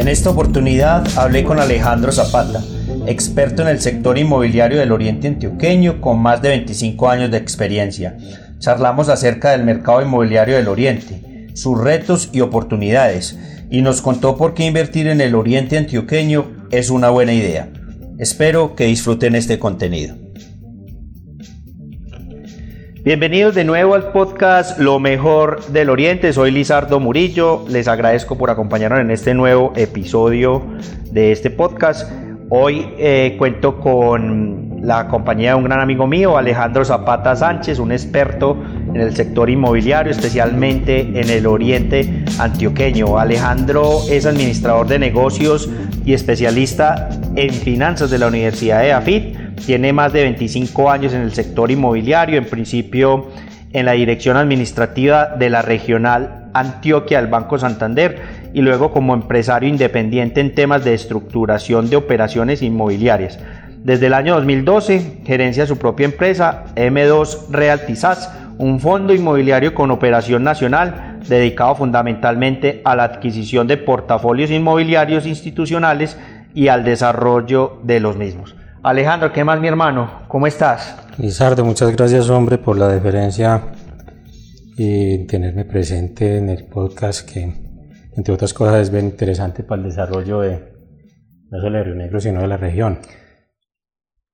En esta oportunidad hablé con Alejandro Zapata, experto en el sector inmobiliario del Oriente Antioqueño con más de 25 años de experiencia. Charlamos acerca del mercado inmobiliario del Oriente, sus retos y oportunidades, y nos contó por qué invertir en el Oriente Antioqueño es una buena idea. Espero que disfruten este contenido. Bienvenidos de nuevo al podcast Lo mejor del Oriente. Soy Lizardo Murillo. Les agradezco por acompañarnos en este nuevo episodio de este podcast. Hoy eh, cuento con la compañía de un gran amigo mío, Alejandro Zapata Sánchez, un experto en el sector inmobiliario, especialmente en el oriente antioqueño. Alejandro es administrador de negocios y especialista en finanzas de la Universidad de AFIT tiene más de 25 años en el sector inmobiliario, en principio en la dirección administrativa de la regional Antioquia del Banco Santander y luego como empresario independiente en temas de estructuración de operaciones inmobiliarias. Desde el año 2012 gerencia su propia empresa M2 Realty SAS, un fondo inmobiliario con operación nacional dedicado fundamentalmente a la adquisición de portafolios inmobiliarios institucionales y al desarrollo de los mismos. Alejandro, ¿qué más mi hermano? ¿Cómo estás? Lizardo, muchas gracias hombre por la deferencia y tenerme presente en el podcast que entre otras cosas es bien interesante para el desarrollo de no solo de Río Negro sino de la región.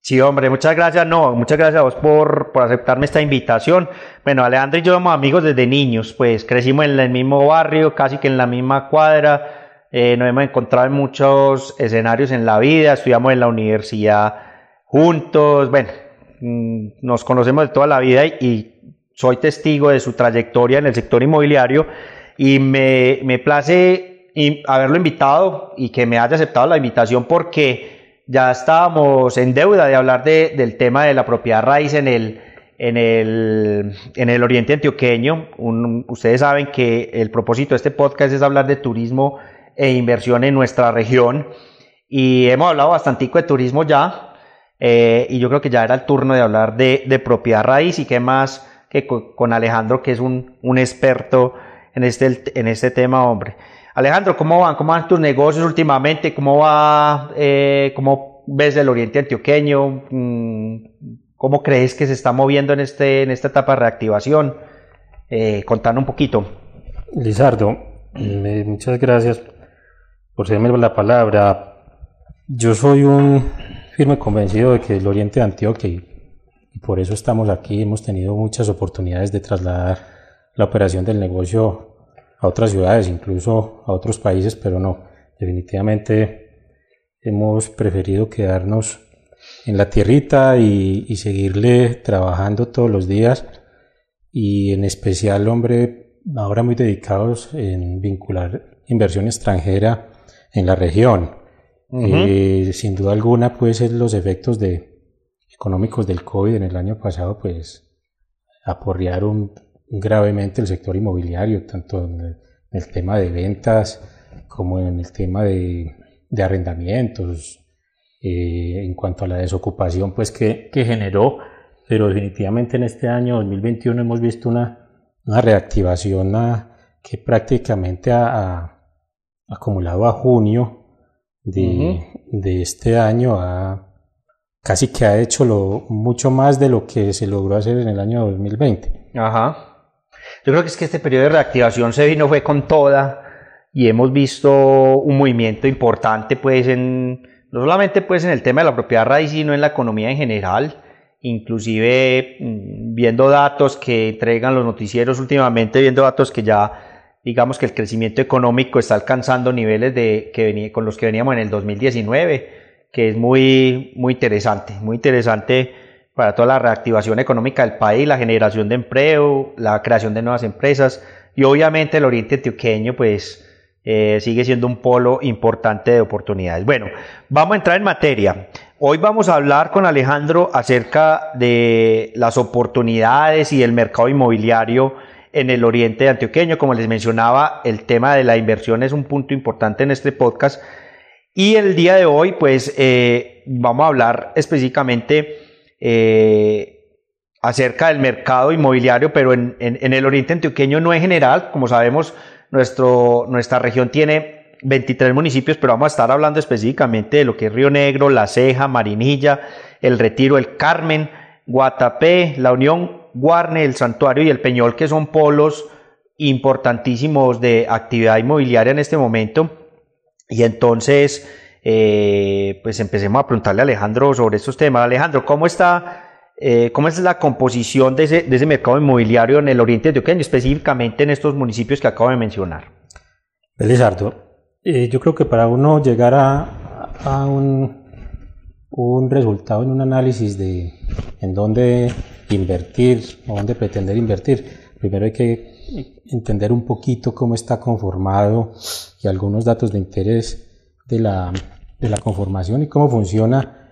Sí, hombre, muchas gracias. No, muchas gracias a vos por, por aceptarme esta invitación. Bueno, Alejandro y yo somos amigos desde niños, pues crecimos en el mismo barrio, casi que en la misma cuadra eh, nos hemos encontrado en muchos escenarios en la vida, estudiamos en la universidad juntos, bueno, mm, nos conocemos de toda la vida y, soy testigo de su trayectoria en el sector inmobiliario y me, me place haberlo invitado y que me haya aceptado la invitación porque ya estábamos en deuda de hablar de, del tema de la propiedad raíz en el, en el, en el oriente antioqueño. ustedes saben que el propósito de este podcast es hablar de turismo e inversión en nuestra región. Y hemos hablado bastante de turismo ya, eh, y yo creo que ya era el turno de hablar de, de propiedad raíz y qué más que con, Alejandro, que es un, un, experto en este, en este tema, hombre. Alejandro, ¿cómo van? ¿Cómo van tus negocios últimamente? ¿Cómo va, eh, cómo ves el oriente antioqueño? Mm, ¿Cómo crees que se está moviendo en, este, en esta etapa de reactivación? Eh, contando un poquito. Lizardo, muchas gracias por serme la palabra, yo soy un firme convencido de que el Oriente de Antioquia, y, por eso estamos aquí, hemos tenido muchas oportunidades de trasladar la operación del negocio a otras ciudades, incluso a otros países, pero no, definitivamente hemos preferido quedarnos en la tierrita y, y seguirle trabajando todos los días y en especial, hombre, ahora muy dedicados en vincular inversión extranjera en la región. Eh, sin duda alguna, pues los efectos de, económicos del COVID en el año pasado, pues aporrearon gravemente el sector inmobiliario, tanto en el, tema de ventas como en el tema de, arrendamientos, eh, en cuanto a la desocupación pues que, generó, pero definitivamente en este año 2021 hemos visto una, una reactivación que prácticamente ha, acumulado a junio de, de este año, a, casi que ha hecho lo, mucho más de lo que se logró hacer en el año 2020. Ajá. Yo creo que es que este periodo de reactivación se vino fue con toda y hemos visto un movimiento importante pues en no solamente pues en el tema de la propiedad raíz sino en la economía en general inclusive mm, viendo datos que entregan los noticieros últimamente viendo datos que ya digamos que el crecimiento económico está alcanzando niveles de, que venía, con los que veníamos en el 2019, que es muy, muy interesante, muy interesante para toda la reactivación económica del país, la generación de empleo, la creación de nuevas empresas y obviamente el oriente antioqueño pues eh, sigue siendo un polo importante de oportunidades. Bueno, vamos a entrar en materia. Hoy vamos a hablar con Alejandro acerca de las oportunidades y el mercado inmobiliario en el oriente antioqueño. Como les mencionaba, el tema de la inversión es un punto importante en este podcast. Y el día de hoy, pues, eh, vamos a hablar específicamente eh, acerca del mercado inmobiliario, pero en, el oriente antioqueño no en general. Como sabemos, nuestra región tiene 23 municipios, pero vamos a estar hablando específicamente de lo que es Río Negro, La Ceja, Marinilla, El Retiro, El Carmen, Guatapé, La Unión, Guarne, El Santuario y El Peñol, que son polos importantísimos de actividad inmobiliaria en este momento. Y entonces, eh, pues empecemos a preguntarle a Alejandro sobre estos temas. Alejandro, ¿cómo está eh, ¿Cómo es la composición de ese, mercado inmobiliario en el oriente de Oqueño, específicamente en estos municipios que acabo de mencionar? Belizardo, eh, yo creo que para uno llegar a, un, un, resultado en un análisis de en dónde invertir o dónde pretender invertir, primero hay que entender un poquito cómo está conformado y algunos datos de interés de la, de la conformación y cómo funciona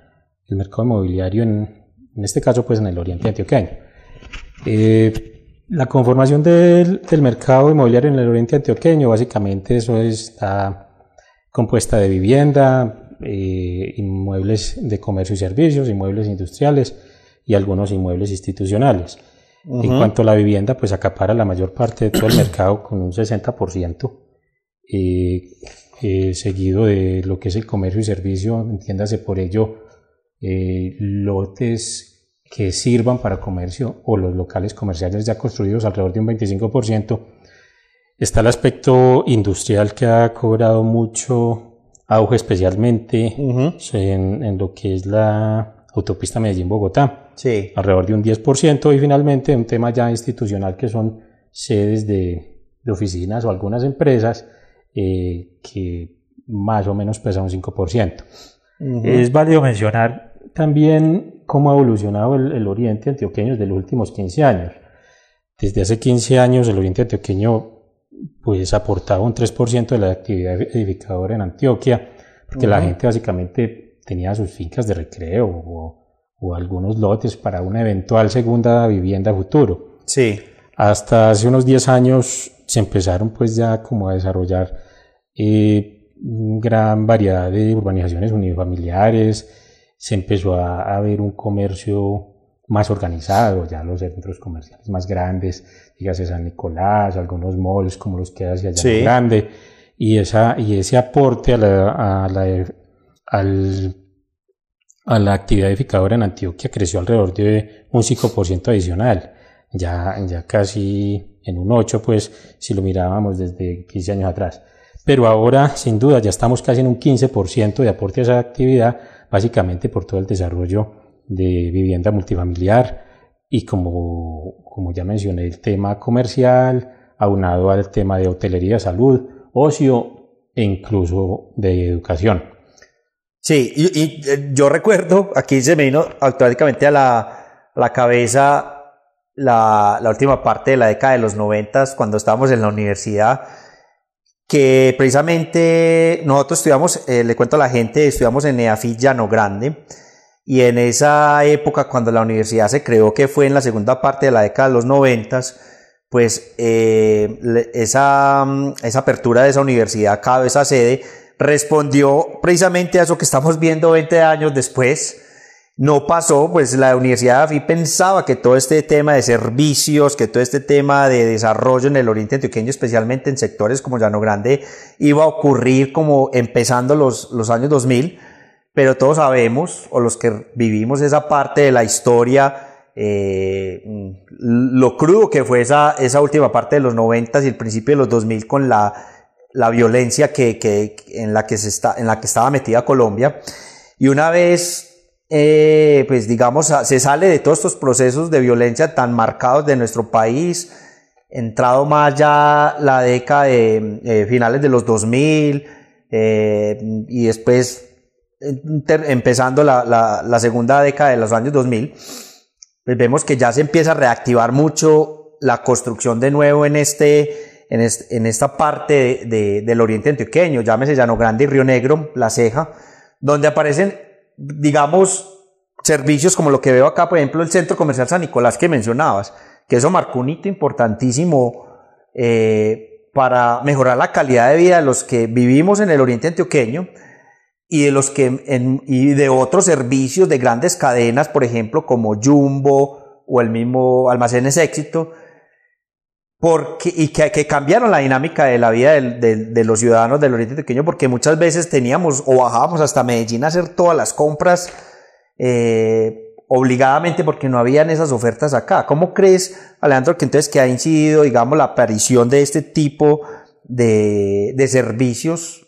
el mercado inmobiliario en, en este caso pues en el oriente antioqueño. Eh, la conformación del, mercado inmobiliario en el oriente antioqueño, básicamente eso está compuesta de vivienda, eh, inmuebles de comercio y servicios, inmuebles industriales y algunos inmuebles institucionales. En cuanto a la vivienda, pues acapara la mayor parte de todo el mercado con un 60%, eh, seguido de lo que es el comercio y servicio, entiéndase por ello eh, lotes que sirvan para comercio o los locales comerciales ya construidos alrededor de un 25%. Está el aspecto industrial que ha cobrado mucho auge, especialmente en, lo que es la autopista Medellín-Bogotá, sí. alrededor de un 10%. Y finalmente un tema ya institucional que son sedes de, oficinas o algunas empresas eh, que más o menos pesa un 5%. Es válido mencionar también cómo ha evolucionado el, oriente antioqueño desde los últimos 15 años. Desde hace 15 años el oriente antioqueño pues aportaba un 3% de la actividad edificadora en Antioquia, porque la gente básicamente tenía sus fincas de recreo o, algunos lotes para una eventual segunda vivienda futuro. Sí. Hasta hace unos 10 años se empezaron pues ya como a desarrollar eh, gran variedad de urbanizaciones unifamiliares, se empezó a, ver un comercio más organizado, ya los centros comerciales más grandes, dígase San Nicolás, algunos malls como los que hay hacia allá grande, y, esa, y ese aporte a la, a la, al, a la actividad edificadora en Antioquia creció alrededor de un 5% adicional, ya, ya casi en un 8, pues si lo mirábamos desde 15 años atrás. Pero ahora, sin duda, ya estamos casi en un 15% de aporte a esa actividad, básicamente por todo el desarrollo de vivienda multifamiliar y como, como ya mencioné, el tema comercial, aunado al tema de hotelería, salud, ocio e incluso de educación. Sí, y, eh, yo recuerdo, aquí se me vino automáticamente a la, la cabeza la, la, última parte de la década de los noventas, cuando estábamos en la universidad, que precisamente nosotros estudiamos, eh, le cuento a la gente, estudiamos en EAFI Llano Grande, y en esa época, cuando la universidad se creó, que fue en la segunda parte de la década de los noventas, pues eh, esa, esa apertura de esa universidad, cada esa sede, respondió precisamente a eso que estamos viendo 20 años después, no pasó, pues la Universidad de AFI pensaba que todo este tema de servicios, que todo este tema de desarrollo en el Oriente Antioqueño, especialmente en sectores como Llano Grande, iba a ocurrir como empezando los, los años 2000, pero todos sabemos, o los que vivimos esa parte de la historia, eh, lo crudo que fue esa, esa última parte de los 90 y el principio de los 2000 con la, la violencia que, que, en, la que se está, en la que estaba metida Colombia. Y una vez eh, pues digamos, se sale de todos estos procesos de violencia tan marcados de nuestro país, entrado más ya la década de eh, finales de los 2000 eh, y después empezando la, la, segunda década de los años 2000, pues vemos que ya se empieza a reactivar mucho la construcción de nuevo en este, en, esta parte del oriente antioqueño, llámese Llano Grande y Río Negro, La Ceja, donde aparecen, digamos, servicios como lo que veo acá, por ejemplo, el Centro Comercial San Nicolás que mencionabas, que eso marcó un hito importantísimo eh, para mejorar la calidad de vida de los que vivimos en el oriente antioqueño y de los que y de otros servicios de grandes cadenas, por ejemplo, como Jumbo o el mismo Almacenes Éxito, porque, y que, cambiaron la dinámica de la vida de los ciudadanos del Oriente Antioqueño, porque muchas veces teníamos o bajábamos hasta Medellín a hacer todas las compras eh, obligadamente porque no habían esas ofertas acá. ¿Cómo crees, Alejandro, que entonces que ha incidido, digamos, la aparición de este tipo de, servicios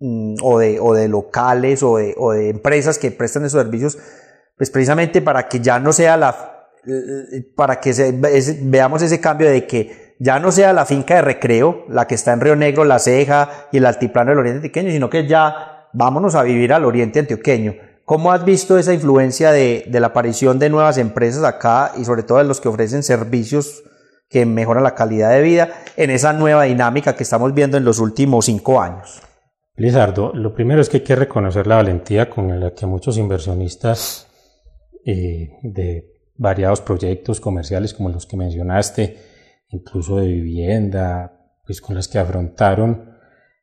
Mm, o, de, locales o de, empresas que prestan esos servicios, pues precisamente para que ya no sea la, para que veamos ese cambio de que ya no sea la finca de recreo, la que está en Río Negro, La Ceja y el altiplano del Oriente Antioqueño, sino que ya vámonos a vivir al Oriente Antioqueño. ¿Cómo has visto esa influencia de, la aparición de nuevas empresas acá y sobre todo de los que ofrecen servicios que mejoran la calidad de vida en esa nueva dinámica que estamos viendo en los últimos cinco años? Lizardo, lo primero es que hay que reconocer la valentía con la que muchos inversionistas eh, de variados proyectos comerciales como los que mencionaste, incluso de vivienda, pues con las que afrontaron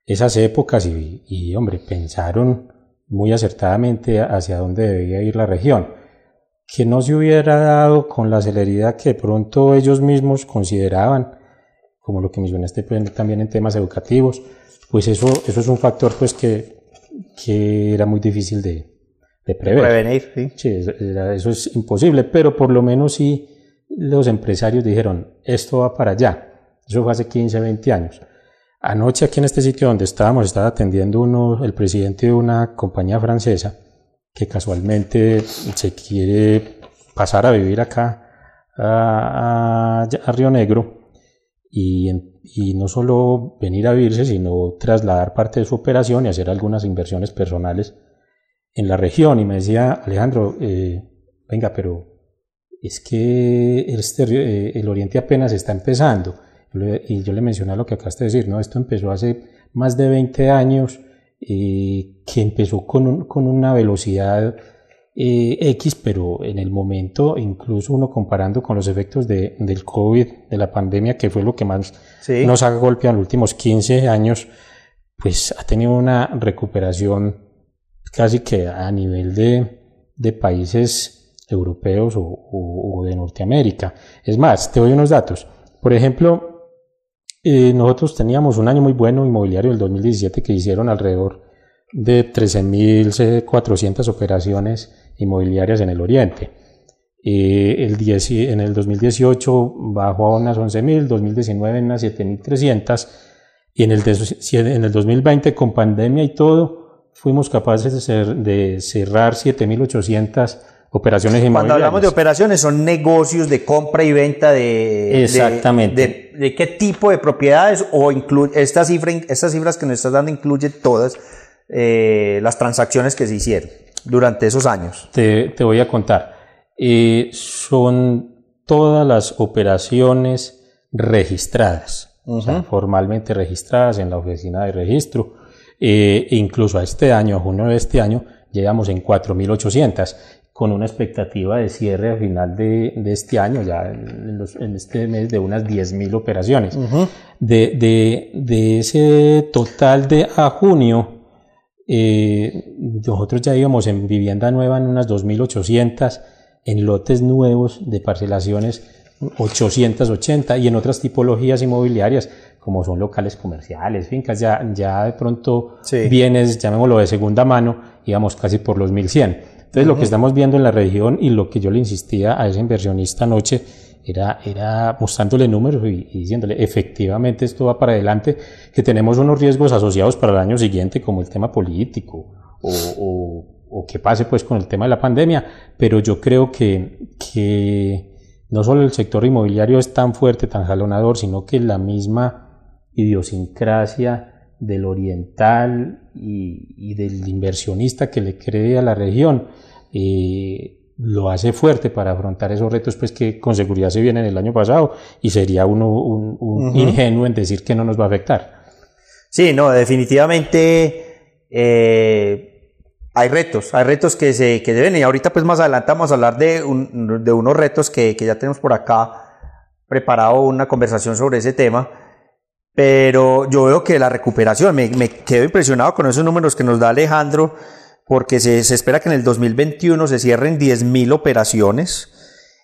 esas épocas y, y hombre, pensaron muy acertadamente hacia dónde debía ir la región, que no se hubiera dado con la celeridad que de pronto ellos mismos consideraban, como lo que mencionaste también en temas educativos, pues eso, eso es un factor pues que, que era muy difícil de, de prever. Prevenir, sí. eso es imposible, pero por lo menos sí los empresarios dijeron, esto va para allá. Eso fue hace 15, 20 años. Anoche aquí en este sitio donde estábamos, estaba atendiendo uno, el presidente de una compañía francesa que casualmente se quiere pasar a vivir acá a, a, a Río Negro y y no solo venir a vivirse, sino trasladar parte de su operación y hacer algunas inversiones personales en la región. Y me decía, Alejandro, eh, venga, pero es que eh, el Oriente apenas está empezando. Y yo le mencioné lo que acabaste de decir, ¿no? Esto empezó hace más de 20 años, eh, que empezó con, con una velocidad eh, X, pero en el momento, incluso uno comparando con los efectos de, del COVID, de la pandemia, que fue lo que más nos ha golpeado en los últimos 15 años, pues ha tenido una recuperación casi que a nivel de, de países europeos o, de Norteamérica. Es más, te doy unos datos. Por ejemplo, eh, nosotros teníamos un año muy bueno inmobiliario, el 2017, que hicieron alrededor de 13.400 operaciones inmobiliarias en el Oriente. el en el 2018 bajó a unas 11.000, 2019 en unas 7.300 y en el, en el 2020 con pandemia y todo fuimos capaces de, de cerrar 7.800 operaciones inmobiliarias. Cuando hablamos de operaciones son negocios de compra y venta de... Exactamente. De, qué tipo de propiedades o incluye, estas, estas cifras que nos estás dando incluye todas eh, las transacciones que se hicieron durante esos años? Te, te voy a contar. Eh, son todas las operaciones registradas, formalmente registradas en la oficina de registro. Eh, incluso a este año, a junio de este año, llegamos en 4.800 con una expectativa de cierre a final de, de este año, ya en, en, este mes, de unas 10.000 operaciones. de, de, de, ese total de a junio, eh, nosotros ya íbamos en vivienda nueva en unas 2.800, en lotes nuevos de parcelaciones 880 y en otras tipologías inmobiliarias como son locales comerciales, fincas, ya, ya de pronto bienes, llamémoslo de segunda mano, íbamos casi por los 1100. Entonces lo que estamos viendo en la región y lo que yo le insistía a ese inversionista anoche era, era mostrándole números y, diciéndole, efectivamente esto va para adelante, que tenemos unos riesgos asociados para el año siguiente, como el tema político o, o, o que pase pues con el tema de la pandemia, pero yo creo que, que no solo el sector inmobiliario es tan fuerte, tan jalonador, sino que la misma idiosincrasia del oriental y, y del inversionista que le cree a la región, eh, lo hace fuerte para afrontar esos retos pues que con seguridad se vienen el año pasado y sería uno un, ingenuo en decir que no nos va a afectar. Sí, no, definitivamente eh, hay retos, hay retos que se, que deben y ahorita pues más adelante vamos a hablar de, de unos retos que, que ya tenemos por acá preparado una conversación sobre ese tema pero yo veo que la recuperación, me, me, quedo impresionado con esos números que nos da Alejandro, porque se, se espera que en el 2021 se cierren 10.000 operaciones,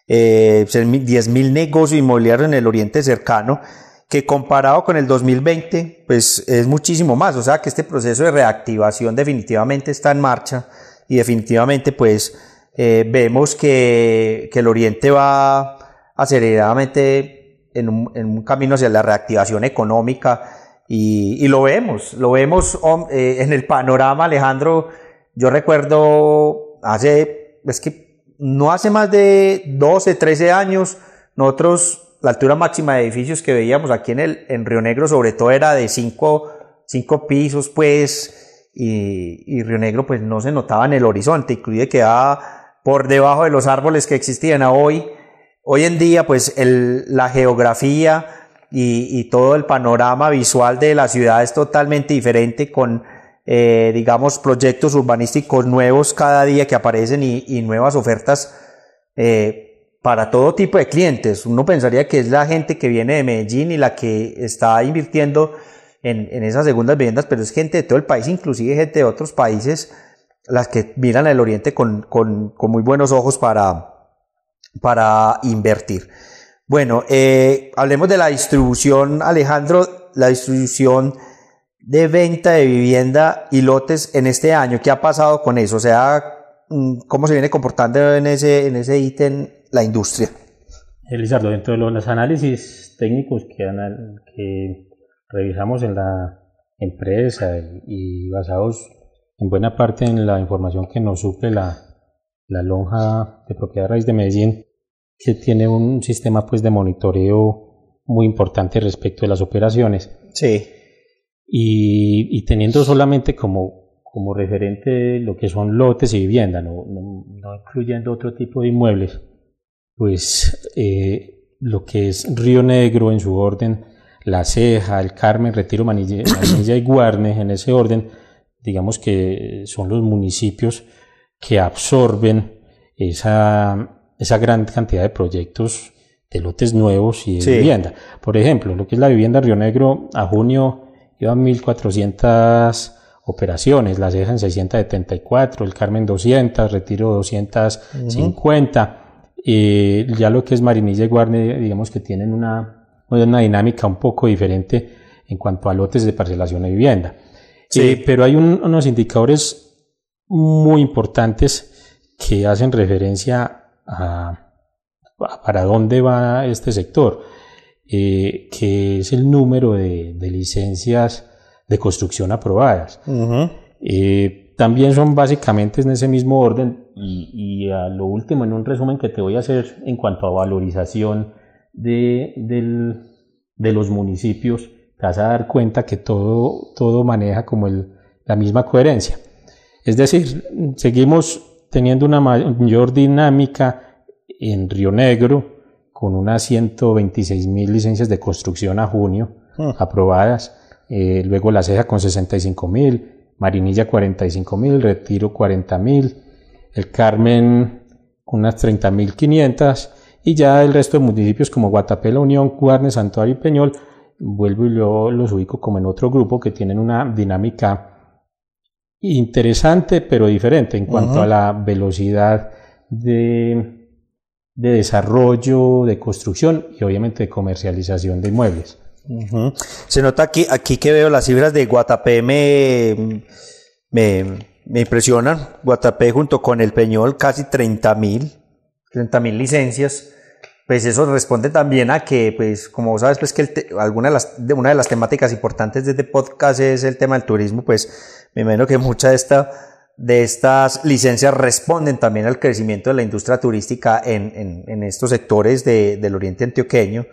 eh, 10.000 negocios inmobiliarios en el Oriente Cercano, que comparado con el 2020, pues es muchísimo más. O sea que este proceso de reactivación definitivamente está en marcha y definitivamente pues eh, vemos que, que el Oriente va aceleradamente en un, camino hacia la reactivación económica y, lo vemos, lo vemos eh, en el panorama, Alejandro. Yo recuerdo hace, es que no hace más de 12, 13 años, nosotros, la altura máxima de edificios que veíamos aquí en, el, en Río Negro, sobre todo era de 5 cinco, pisos, pues, y, y, Río Negro, pues no se notaba en el horizonte, incluye quedaba por debajo de los árboles que existían. Hoy, Hoy en día, pues la geografía y, todo el panorama visual de la ciudad es totalmente diferente con, eh, digamos, proyectos urbanísticos nuevos cada día que aparecen y, nuevas ofertas eh, para todo tipo de clientes. Uno pensaría que es la gente que viene de Medellín y la que está invirtiendo en, esas segundas viviendas, pero es gente de todo el país, inclusive gente de otros países, las que miran al oriente con, con muy buenos ojos para, para invertir. Bueno, eh, hablemos de la distribución, Alejandro, la distribución de venta de vivienda y lotes en este año. ¿Qué ha pasado con eso? O sea, mm, ¿cómo se viene comportando en ese, en ese ítem la industria? Elizardo, dentro de los análisis técnicos que, revisamos en la empresa y, basados en buena parte en la información que nos suple la, la lonja de propiedad raíz de Medellín, que tiene un sistema pues de monitoreo muy importante respecto de las operaciones. Sí. Y, teniendo solamente como, como referente lo que son lotes y vivienda, no, no, incluyendo otro tipo de inmuebles, pues eh, lo que es Río Negro en su orden, La Ceja, El Carmen, Retiro, Manilla, Manilla y Guarne en ese orden, digamos que son los municipios que absorben esa, esa gran cantidad de proyectos de lotes nuevos y de vivienda. Por ejemplo, lo que es la vivienda Río Negro, a junio iban 1.400 operaciones, la Ceja en 674, el Carmen 200, Retiro 250, y ya lo que es Marinilla y Guarne, digamos que tienen una, una dinámica un poco diferente en cuanto a lotes de parcelación de vivienda. Sí. Eh, pero hay unos indicadores muy importantes que hacen referencia a, para dónde va este sector, eh, que es el número de, licencias de construcción aprobadas. Eh, también son básicamente en ese mismo orden y, a lo último, en un resumen que te voy a hacer en cuanto a valorización de, de los municipios, te vas a dar cuenta que todo, todo maneja como el, la misma coherencia. Es decir, seguimos teniendo una mayor dinámica en Río Negro, con unas 126 mil licencias de construcción a junio hmm. aprobadas, eh, luego La Ceja con 65 mil, Marinilla 45 mil, Retiro 40 mil, El Carmen unas 30 mil 500 y ya el resto de municipios como Guatapé, La Unión, Cuarne, Santuario y Peñol, vuelvo y yo los ubico como en otro grupo que tienen una dinámica interesante pero diferente en cuanto a la velocidad de, de, desarrollo, de construcción y obviamente de comercialización de inmuebles. Se nota aquí, aquí que veo las cifras de Guatapé me, me, me impresionan. Guatapé junto con el Peñol casi 30 mil, 30 mil licencias pues eso responde también a que, pues, como sabes, pues que alguna de las, de una de las temáticas importantes de este podcast es el tema del turismo, pues me imagino que muchas de, esta, de estas licencias responden también al crecimiento de la industria turística en, en, en estos sectores de, del oriente antioqueño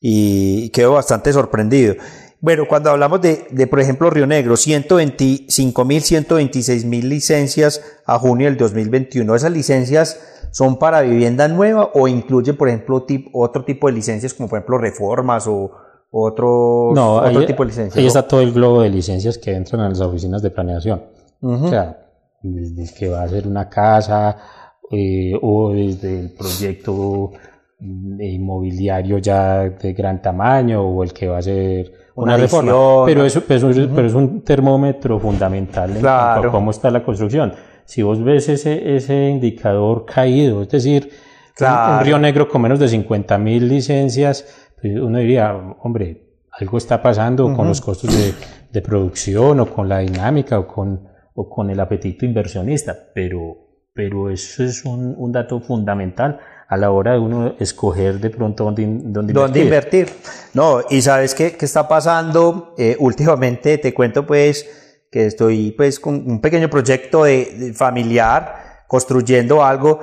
y quedo bastante sorprendido. Bueno, cuando hablamos de, de por ejemplo, Río Negro, 125 mil, 126 mil licencias a junio del 2021, esas licencias son para vivienda nueva o incluye, por ejemplo, otro tipo de licencias como por ejemplo reformas o otro, tipo de licencias? Ahí está todo el globo de licencias que entran a las oficinas de planeación. O sea, desde que va a ser una casa eh, o desde el proyecto mm, inmobiliario ya de gran tamaño o el que va a ser una, reforma. Pero eso, pero, es un termómetro fundamental en cómo está la construcción. Si vos ves ese, ese indicador caído, es decir, un, Río Negro con menos de 50 mil licencias, pues uno diría, hombre, algo está pasando con los costos de, de, producción o con la dinámica o con, o con el apetito inversionista, pero, pero eso es un, un dato fundamental a la hora de uno escoger de pronto dónde, dónde, ¿Dónde invertir. No, y sabes qué, qué está pasando eh, últimamente, te cuento pues que estoy pues con un pequeño proyecto de, familiar construyendo algo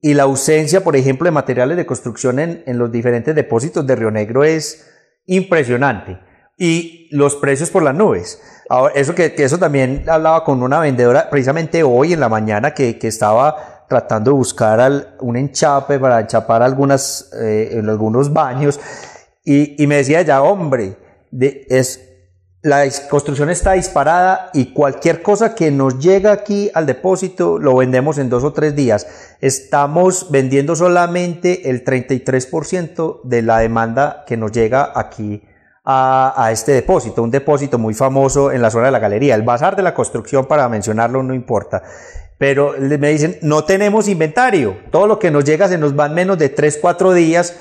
y la ausencia, por ejemplo, de materiales de construcción en, en los diferentes depósitos de Río Negro es impresionante y los precios por las nubes. Ahora, eso que, eso también hablaba con una vendedora precisamente hoy en la mañana que, que estaba tratando de buscar un enchape para enchapar algunas, eh, en algunos baños. Y, y, me decía ya, hombre, de, es, la construcción está disparada y cualquier cosa que nos llega aquí al depósito lo vendemos en dos o tres días. Estamos vendiendo solamente el 33% de la demanda que nos llega aquí a, a, este depósito, un depósito muy famoso en la zona de la galería, el bazar de la construcción para mencionarlo no importa. Pero me dicen, no tenemos inventario. Todo lo que nos llega se nos van menos de 3, 4 días.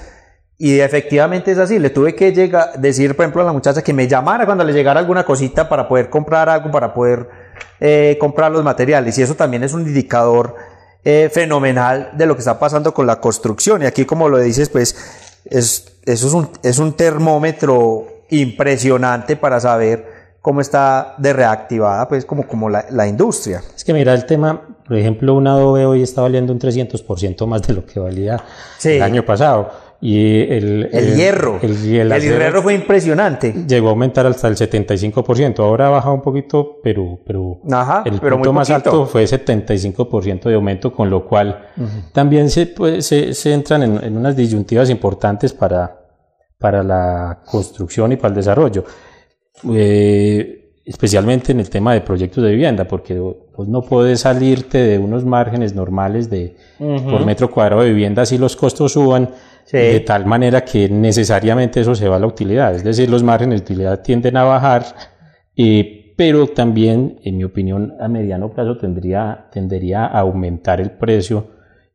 Y efectivamente es así. Le tuve que llegar, decir, por ejemplo, a la muchacha que me llamara cuando le llegara alguna cosita para poder comprar algo, para poder eh, comprar los materiales. Y eso también es un indicador eh, fenomenal de lo que está pasando con la construcción. Y aquí, como lo dices, pues es, eso es un, es un termómetro impresionante para saber cómo está de reactivada, pues como, como la, la, industria. Es que mira, el tema, por ejemplo, un Adobe hoy está valiendo un 300% más de lo que valía el año pasado. Y el, el, hierro, el, hierro fue impresionante. Llegó a aumentar hasta el 75%. Ahora ha bajado un poquito, pero, pero el punto más alto fue 75% de aumento, con lo cual también se, pues, se, se, entran en, en unas disyuntivas importantes para, para la construcción y para el desarrollo. Eh, especialmente en el tema de proyectos de vivienda, porque pues no puedes salirte de unos márgenes normales de por metro cuadrado de vivienda si los costos suban de tal manera que necesariamente eso se va a la utilidad, es decir, los márgenes de utilidad tienden a bajar, eh, pero también, en mi opinión, a mediano plazo tendría, tendería a aumentar el precio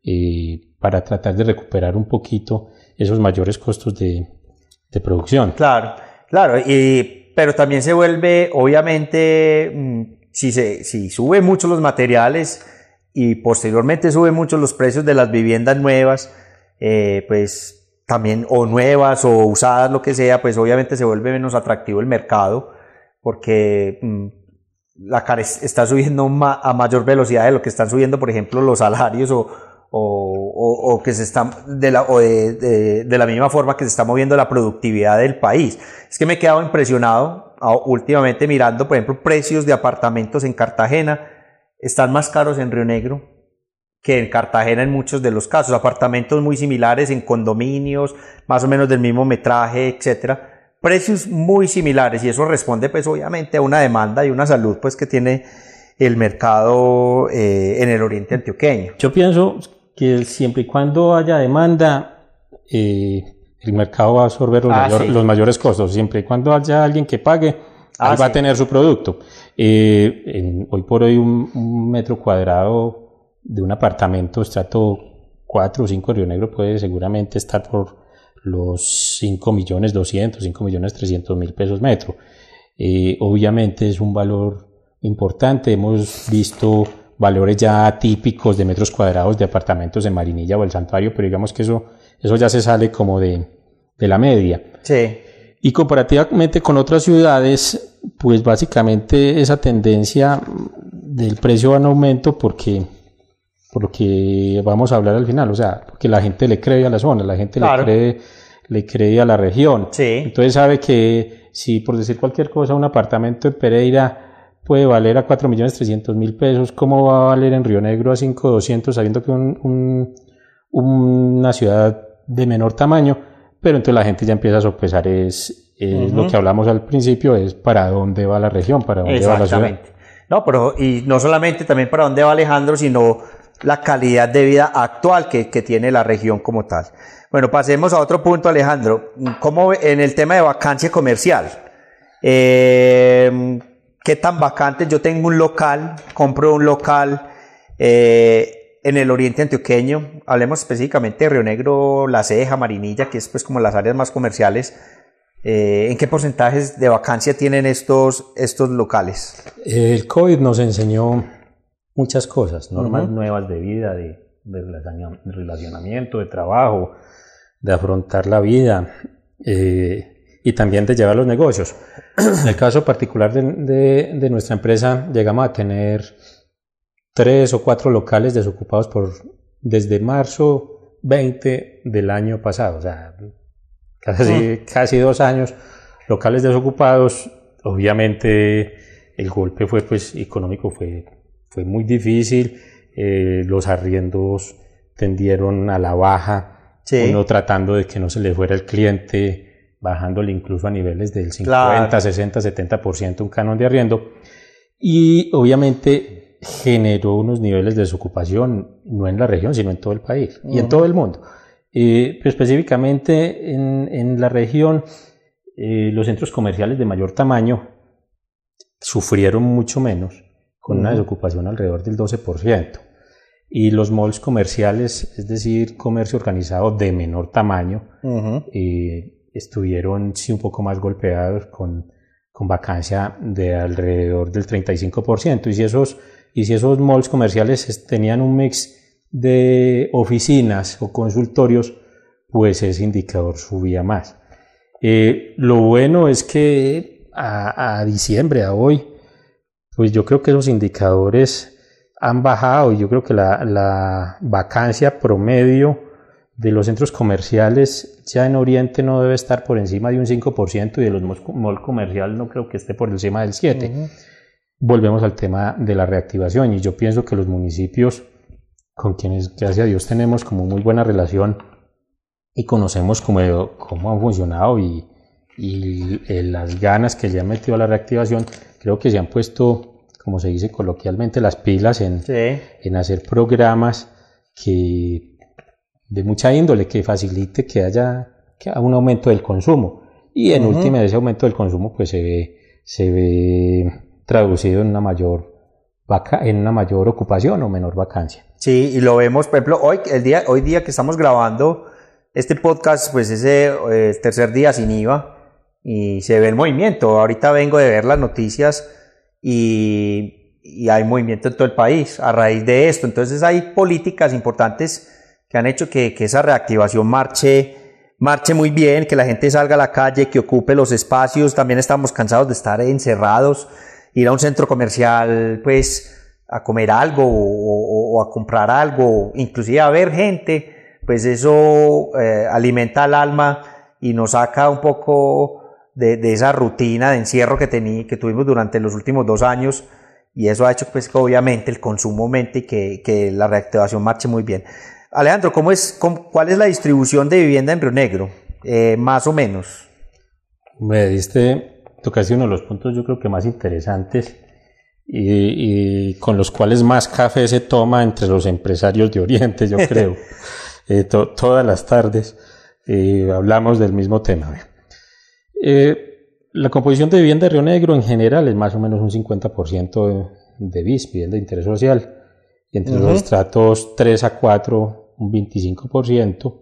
eh, para tratar de recuperar un poquito esos mayores costos de, de producción. Claro, claro, y pero también se vuelve, obviamente, mm, si, se, si sube mucho los materiales y posteriormente sube mucho los precios de las viviendas nuevas, eh, pues también, o nuevas o usadas, lo que sea, pues obviamente se vuelve menos atractivo el mercado porque mm, la está subiendo a mayor velocidad de lo que están subiendo, por ejemplo, los salarios o, o, o, que se está de la, o de, de, la misma forma que se está moviendo la productividad del país. Es que me he quedado impresionado ah, últimamente mirando, por ejemplo, precios de apartamentos en Cartagena. Están más caros en Río Negro que en Cartagena en muchos de los casos. Apartamentos muy similares en condominios, más o menos del mismo metraje, etcétera. Precios muy similares y eso responde pues obviamente a una demanda y una salud pues que tiene el mercado eh, en el oriente antioqueño. Yo pienso que siempre y cuando haya demanda, eh, el mercado va a absorber los, ah, mayores costos. Siempre y cuando haya alguien que pague, ah, va a tener su producto. Eh, hoy por hoy un, metro cuadrado de un apartamento estrato 4 o 5 Río Negro puede seguramente estar por los 5 millones 200, 5 millones 300 mil pesos metro. Eh, obviamente es un valor importante. Hemos visto valores ya típicos de metros cuadrados de apartamentos en Marinilla o el Santuario, pero digamos que eso, eso ya se sale como de, de la media. Sí. Y comparativamente con otras ciudades, pues básicamente esa tendencia del precio va en aumento porque, porque vamos a hablar al final, o sea, porque la gente le cree a la zona, la gente le cree le cree a la región. Sí. Entonces sabe que si por decir cualquier cosa un apartamento en Pereira puede valer a 4.300.000 pesos, ¿cómo va a valer en Río Negro a 5.200 sabiendo que un, una ciudad de menor tamaño? Pero entonces la gente ya empieza a sopesar, es, lo que hablamos al principio, es para dónde va la región, para dónde va la ciudad. No, pero y no solamente también para dónde va Alejandro, sino la calidad de vida actual que, tiene la región como tal. Bueno, pasemos a otro punto, Alejandro. ¿Cómo en el tema de vacancia comercial? Eh, ¿Qué tan vacante? Yo tengo un local, compro un local eh, en el oriente antioqueño. Hablemos específicamente de Río Negro, La Ceja, Marinilla, que es pues como las áreas más comerciales. Eh, ¿En qué porcentajes de vacancia tienen estos, estos locales? El COVID nos enseñó muchas cosas, normas nuevas de vida, de, relacionamiento, de trabajo, de afrontar la vida eh, y también de llevar los negocios. En el caso particular de, nuestra empresa, llegamos a tener tres o cuatro locales desocupados por, desde marzo 20 del año pasado, o sea, casi, casi dos años, locales desocupados. Obviamente el golpe fue pues económico fue fue muy difícil, eh, los arriendos tendieron a la baja, uno tratando de que no se le fuera el cliente, bajándole incluso a niveles del 50, 60, 70% un canon de arriendo. Y obviamente generó unos niveles de desocupación, no en la región, sino en todo el país y en todo el mundo. Eh, pero específicamente en, en, la región, eh, los centros comerciales de mayor tamaño sufrieron mucho menos con una desocupación alrededor del 12%. Y los malls comerciales, es decir, comercio organizado de menor tamaño, eh, estuvieron sí un poco más golpeados con, con vacancia de alrededor del 35%. Y si esos, y si esos malls comerciales tenían un mix de oficinas o consultorios, pues ese indicador subía más. Eh, lo bueno es que a, a diciembre, a hoy, pues yo creo que esos indicadores han bajado y yo creo que la, vacancia promedio de los centros comerciales ya en Oriente no debe estar por encima de un 5% y de los malls comerciales no creo que esté por encima del 7%. Volvemos al tema de la reactivación y yo pienso que los municipios con quienes gracias a Dios tenemos como muy buena relación y conocemos cómo, cómo han funcionado y, y las ganas que le han metido a la reactivación, creo que se han puesto como se dice coloquialmente, las pilas en, en hacer programas que de mucha índole que facilite que haya, que un aumento del consumo. Y en última, ese aumento del consumo pues se ve, se ve traducido en una mayor vaca en una mayor ocupación o menor vacancia. Sí, y lo vemos, por ejemplo, hoy, el día, hoy día que estamos grabando este podcast, pues ese eh, tercer día sin IVA y se ve el movimiento. Ahorita vengo de ver las noticias y, hay movimiento en todo el país a raíz de esto. Entonces hay políticas importantes que han hecho que, esa reactivación marche, marche muy bien, que la gente salga a la calle, que ocupe los espacios. También estamos cansados de estar encerrados, ir a un centro comercial, pues a comer algo o, a comprar algo, inclusive a ver gente, pues eso eh, alimenta al alma y nos saca un poco de, esa rutina de encierro que, tení, que tuvimos durante los últimos dos años y eso ha hecho pues que obviamente el consumo aumente y que, que la reactivación marche muy bien. Alejandro, ¿cómo es, ¿cuál es la distribución de vivienda en Río Negro? Eh, más o menos. Me diste, tocaste uno de los puntos yo creo que más interesantes y, con los cuales más café se toma entre los empresarios de Oriente, yo creo. Eh, todas las tardes eh, hablamos del mismo tema. Eh, la composición de vivienda de Río Negro en general es más o menos un 50% de BIS, vivienda de interés social, y entre los estratos 3 a 4 un 25%,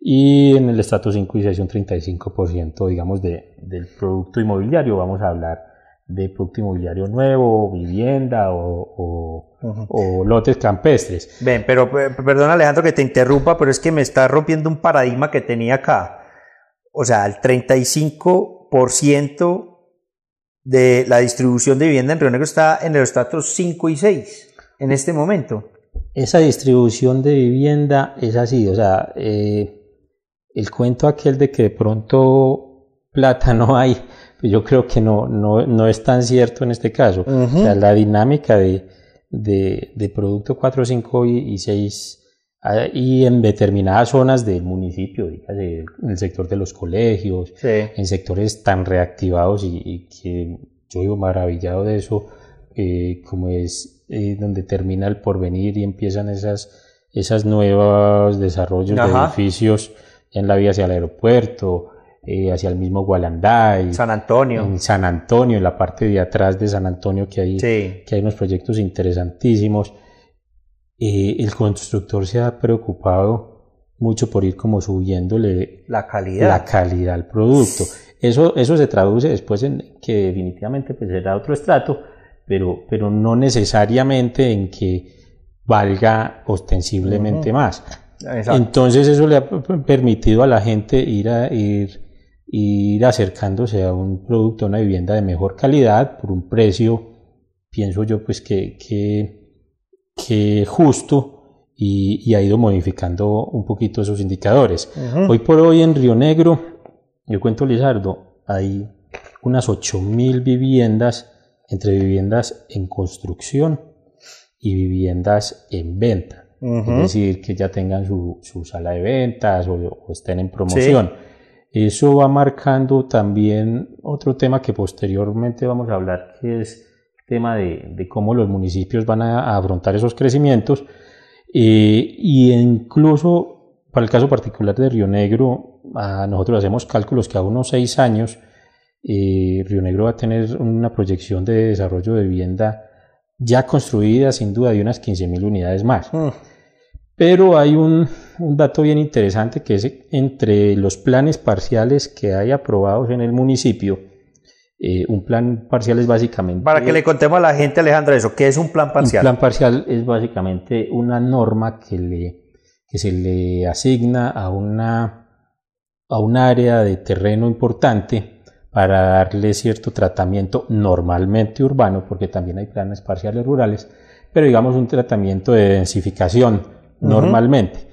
y en el estrato 5 y 6 un 35%, digamos, de, del producto inmobiliario. Vamos a hablar de producto inmobiliario nuevo, vivienda o, o, lotes campestres. Ven, pero perdón Alejandro que te interrumpa, pero es que me está rompiendo un paradigma que tenía acá o sea, el 35% de la distribución de vivienda en Río Negro está en los estratos 5 y 6 en este momento. Esa distribución de vivienda es así, o sea, eh, el cuento aquel de que de pronto plata no hay, yo creo que no, no, no es tan cierto en este caso. o sea, la dinámica de, de, de producto 4, 5 y, y 6 ah, y en determinadas zonas del municipio, en el sector de los colegios, en sectores tan reactivados y, y, que yo vivo maravillado de eso, eh, como es eh, donde termina el porvenir y empiezan esas, esas nuevos desarrollos de edificios en la vía hacia el aeropuerto, eh, hacia el mismo Gualanday. San Antonio. En San Antonio, en la parte de atrás de San Antonio, que hay, que hay unos proyectos interesantísimos. Eh, el constructor se ha preocupado mucho por ir como subiéndole la calidad, la calidad al producto. Eso, eso se traduce después en que definitivamente pues será otro estrato, pero, pero no necesariamente en que valga ostensiblemente más. Entonces eso le ha permitido a la gente ir a ir ir acercándose a un producto, a una vivienda de mejor calidad por un precio, pienso yo, pues que, que, justo y, ha ido modificando un poquito esos indicadores. Hoy por hoy en Río Negro, yo cuento Lizardo, hay unas 8.000 viviendas entre viviendas en construcción y viviendas en venta. Es decir, que ya tengan su, sala de ventas o, estén en promoción. Eso va marcando también otro tema que posteriormente vamos a hablar, que es tema de, cómo los municipios van a, afrontar esos crecimientos. Eh, y incluso para el caso particular de Río Negro, a nosotros hacemos cálculos que a unos seis años eh, Río Negro va a tener una proyección de desarrollo de vivienda ya construida sin duda de unas 15.000 unidades más. Mm. Pero hay un, dato bien interesante que es entre los planes parciales que hay aprobados en el municipio, eh, un plan parcial es básicamente... Para que le contemos a la gente, Alejandro, eso, ¿qué es un plan parcial? Un plan parcial es básicamente una norma que, le, que se le asigna a una, a un área de terreno importante para darle cierto tratamiento normalmente urbano, porque también hay planes parciales rurales, pero digamos un tratamiento de densificación normalmente.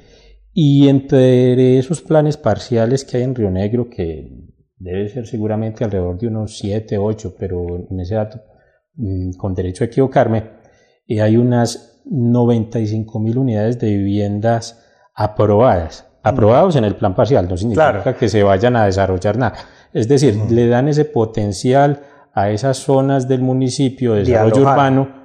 Y entre esos planes parciales que hay en Río Negro, que debe ser seguramente alrededor de unos 7, 8, pero en ese dato, mm, con derecho a equivocarme, eh, hay unas 95 mil unidades de viviendas aprobadas. Aprobados en el plan parcial, no significa que se vayan a desarrollar nada. Es decir, le dan ese potencial a esas zonas del municipio de desarrollo urbano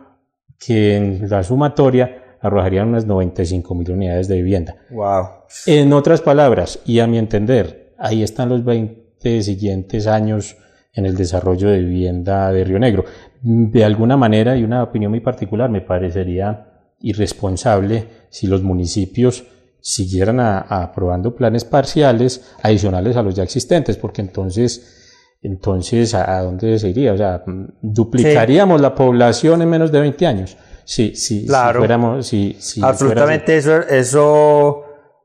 que en la sumatoria arrojarían unas 95 mil unidades de vivienda. Wow. En otras palabras, y a mi entender, ahí están los 20 siguientes años en el desarrollo de vivienda de Río Negro. De alguna manera, y una opinión muy particular, me parecería irresponsable si los municipios siguieran aprobando planes parciales adicionales a los ya existentes, porque entonces, entonces ¿a, dónde se iría? O sea, duplicaríamos la población en menos de 20 años. Sí, sí, claro. Si Absolutamente eso, eso,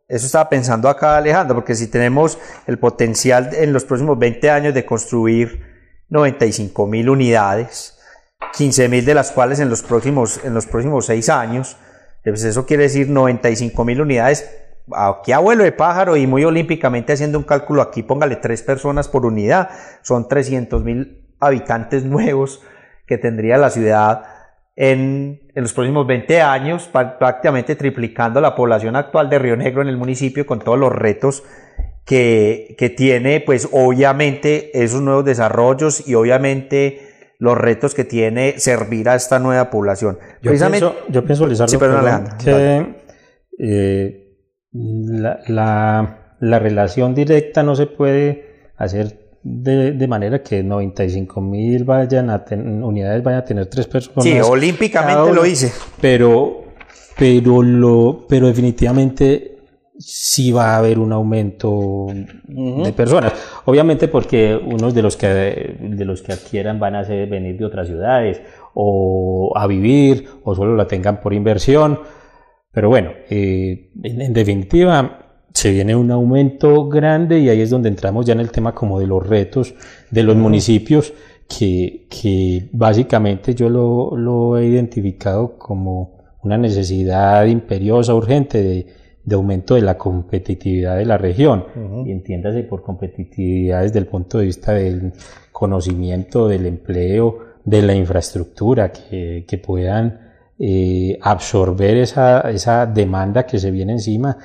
eso estaba pensando acá Alejandro, porque si tenemos el potencial en los próximos 20 años de construir 95 mil unidades, 15 mil de las cuales en los próximos, en los próximos 6 años, pues eso quiere decir 95 mil unidades. Aquí abuelo de pájaro y muy olímpicamente haciendo un cálculo aquí, póngale tres personas por unidad, son 300 mil habitantes nuevos que tendría la ciudad en, los próximos 20 años, prácticamente triplicando la población actual de Río Negro en el municipio con todos los retos que, tiene, pues obviamente esos nuevos desarrollos y obviamente los retos que tiene servir a esta nueva población. Yo pienso, yo pienso que eh, la, la relación directa no se puede hacer de, manera que 95 mil vayan a unidades vayan a tener tres personas. Sí, olímpicamente lo hice. Pero, pero, lo, pero definitivamente sí va a haber un aumento de personas. Obviamente porque unos de los que de los que adquieran van a ser, venir de otras ciudades o a vivir o solo la tengan por inversión. Pero bueno, eh, en definitiva se viene un aumento grande y ahí es donde entramos ya en el tema como de los retos de los municipios que, que básicamente yo lo, lo, he identificado como una necesidad imperiosa, urgente de, de aumento de la competitividad de la región. Y entiéndase por competitividad desde el punto de vista del conocimiento, del empleo, de la infraestructura, que, que puedan eh, absorber esa, esa, demanda que se viene encima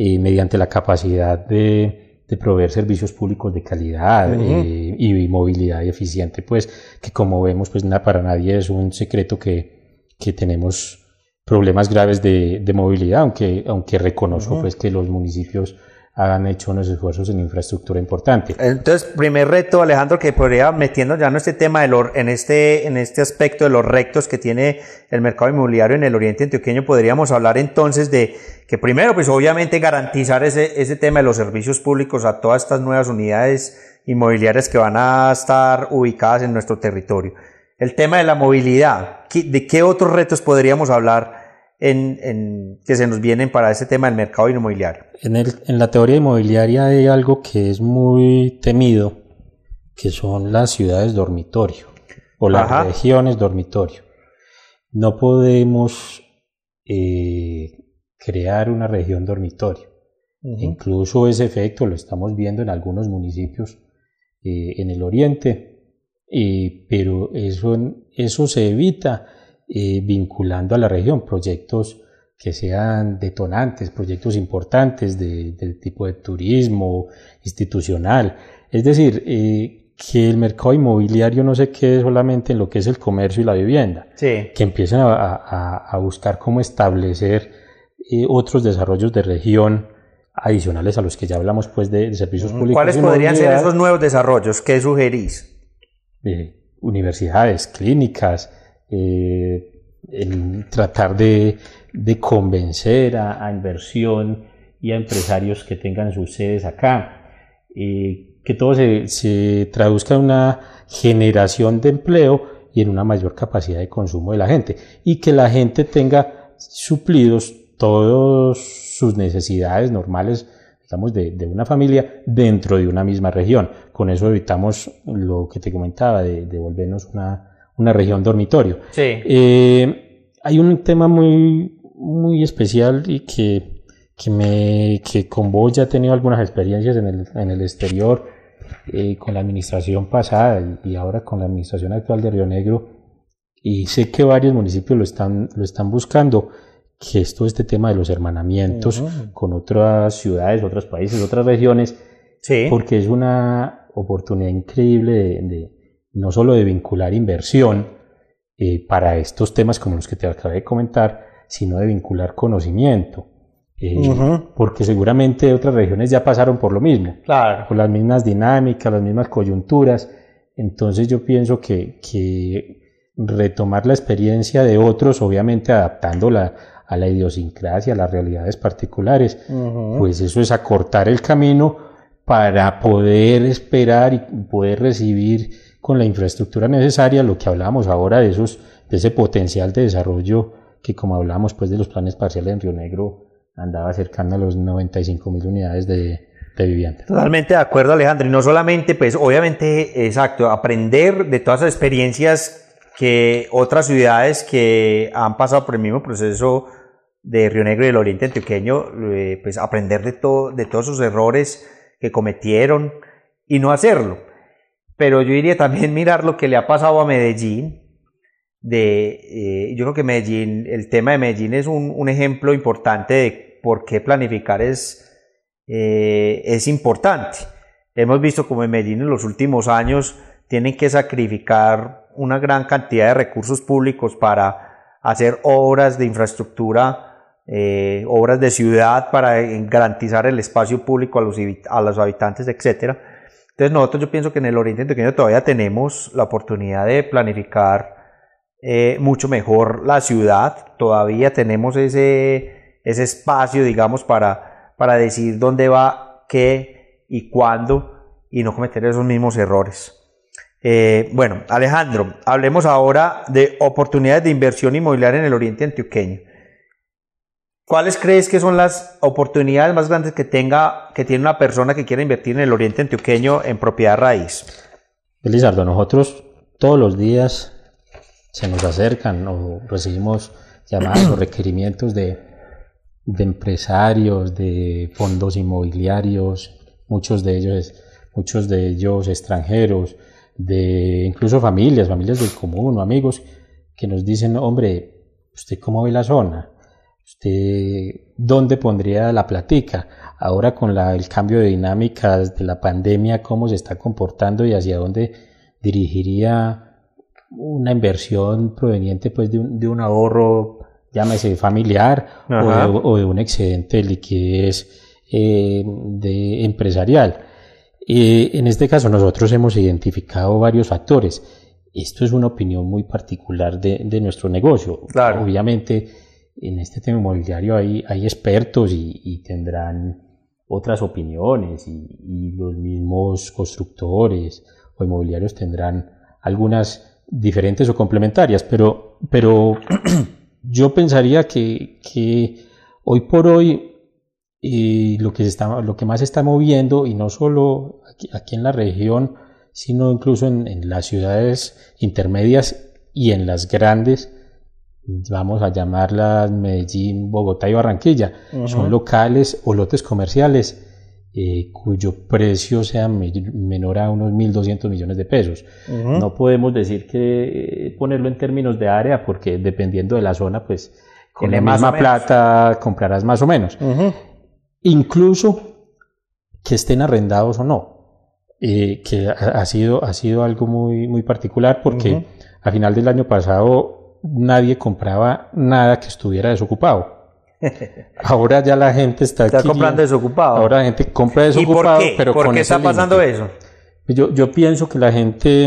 eh, mediante la capacidad de, de, proveer servicios públicos de calidad eh, y movilidad eficiente, pues que como vemos, pues nada, para nadie es un secreto que, que tenemos problemas graves de, de, movilidad, aunque, aunque reconozco pues que los municipios han hecho unos esfuerzos en infraestructura importante. Entonces, primer reto, Alejandro, que podría metiendo ya en este tema, de en, este, en este aspecto de los rectos que tiene el mercado inmobiliario en el oriente antioqueño, podríamos hablar entonces de que primero, pues obviamente garantizar ese, ese tema de los servicios públicos a todas estas nuevas unidades inmobiliarias que van a estar ubicadas en nuestro territorio. El tema de la movilidad, ¿de qué otros retos podríamos hablar en, que se nos vienen para ese tema del mercado inmobiliario? En, el, en la teoría inmobiliaria hay algo que es muy temido, que son las ciudades dormitorio o las regiones dormitorio. No podemos eh, crear una región dormitorio. Incluso ese efecto lo estamos viendo en algunos municipios eh, en el oriente, eh, pero eso, eso se evita eh, vinculando a la región proyectos que sean detonantes, proyectos importantes de, del tipo de turismo institucional. Es decir, eh, que el mercado inmobiliario no se quede solamente en lo que es el comercio y la vivienda, que empiecen a, a, buscar cómo establecer eh, otros desarrollos de región adicionales a los que ya hablamos pues de, servicios públicos. ¿Cuáles podrían ser esos nuevos desarrollos? ¿Qué sugerís? universidades, clínicas, eh, tratar de, convencer a, inversión y a empresarios que tengan sus sedes acá, eh, que todo se, traduzca en una generación de empleo y en una mayor capacidad de consumo de la gente y que la gente tenga suplidos todas sus necesidades normales de, de, una familia dentro de una misma región. Con eso evitamos lo que te comentaba, de, de volvernos una, una región dormitorio. Sí. Eh, hay un tema muy, muy especial y que, que, me, que con vos ya he tenido algunas experiencias en el, en el exterior, eh, con la administración pasada y, ahora con la administración actual de Río Negro, y sé que varios municipios lo están, lo están buscando, que es todo este tema de los hermanamientos con otras ciudades, otros países, otras regiones, sí. porque es una oportunidad increíble de no solo de vincular inversión eh, para estos temas como los que te acabé de comentar, sino de vincular conocimiento. Eh, porque seguramente otras regiones ya pasaron por lo mismo, claro. con las mismas dinámicas, las mismas coyunturas. Entonces yo pienso que, que retomar la experiencia de otros, obviamente adaptándola a la idiosincrasia, a las realidades particulares, pues eso es acortar el camino para poder esperar y poder recibir con la infraestructura necesaria, lo que hablábamos ahora de, esos, de ese potencial de desarrollo que como hablábamos pues de los planes parciales en Río Negro andaba cercano a los 95 mil unidades de, de vivienda. Totalmente de acuerdo Alejandro, y no solamente pues obviamente, exacto, aprender de todas las experiencias que otras ciudades que han pasado por el mismo proceso de Río Negro y el Oriente Antioqueño, eh, pues aprender de, todo, de todos sus errores que cometieron y no hacerlo pero yo diría también mirar lo que le ha pasado a Medellín. De, eh, yo creo que Medellín, el tema de Medellín es un, un ejemplo importante de por qué planificar es, eh, es importante. Hemos visto como en Medellín en los últimos años tienen que sacrificar una gran cantidad de recursos públicos para hacer obras de infraestructura, eh, obras de ciudad para garantizar el espacio público a los, a los habitantes, etcétera entonces nosotros yo pienso que en el Oriente Antioqueño todavía tenemos la oportunidad de planificar eh, mucho mejor la ciudad, todavía tenemos ese, ese espacio, digamos, para, para decir dónde va, qué y cuándo y no cometer esos mismos errores. Eh, bueno, Alejandro, hablemos ahora de oportunidades de inversión inmobiliaria en el Oriente Antioqueño. ¿Cuáles crees que son las oportunidades más grandes que tenga, que tiene una persona que quiera invertir en el Oriente Antioqueño en propiedad raíz? Elizardo, nosotros todos los días se nos acercan o recibimos llamadas o requerimientos de, de empresarios, de fondos inmobiliarios, muchos de ellos, muchos de ellos extranjeros, de incluso familias, familias del común o amigos, que nos dicen, hombre, ¿usted cómo ve la zona? ¿Usted dónde pondría la platica? Ahora con la, el cambio de dinámicas de la pandemia, ¿cómo se está comportando y hacia dónde dirigiría una inversión proveniente pues, de, un, de un ahorro, llámese familiar, o de, un excedente de liquidez eh, de empresarial? Eh, en este caso nosotros hemos identificado varios factores. Esto es una opinión muy particular de, de nuestro negocio. Claro. Obviamente en este tema inmobiliario hay, hay expertos y, tendrán otras opiniones y, los mismos constructores o inmobiliarios tendrán algunas diferentes o complementarias, pero, pero yo pensaría que, que hoy por hoy y lo que, se está, lo que más se está moviendo, y no solo aquí, aquí en la región, sino incluso en, las ciudades intermedias y en las grandes, vamos a llamarlas Medellín, Bogotá y Barranquilla, uh -huh. son locales o lotes comerciales eh, cuyo precio sea me menor a unos 1.200 millones de pesos. Uh -huh. No podemos decir que eh, ponerlo en términos de área, porque dependiendo de la zona, pues con la misma plata comprarás más o menos. Uh -huh incluso que estén arrendados o no, eh, que ha, sido, ha sido algo muy, muy particular porque a final del año pasado nadie compraba nada que estuviera desocupado. Ahora ya la gente está, está comprando desocupado. Ahora la gente compra desocupado, ¿Y por qué? pero ¿Por con qué está pasando eso? Yo, yo pienso que la gente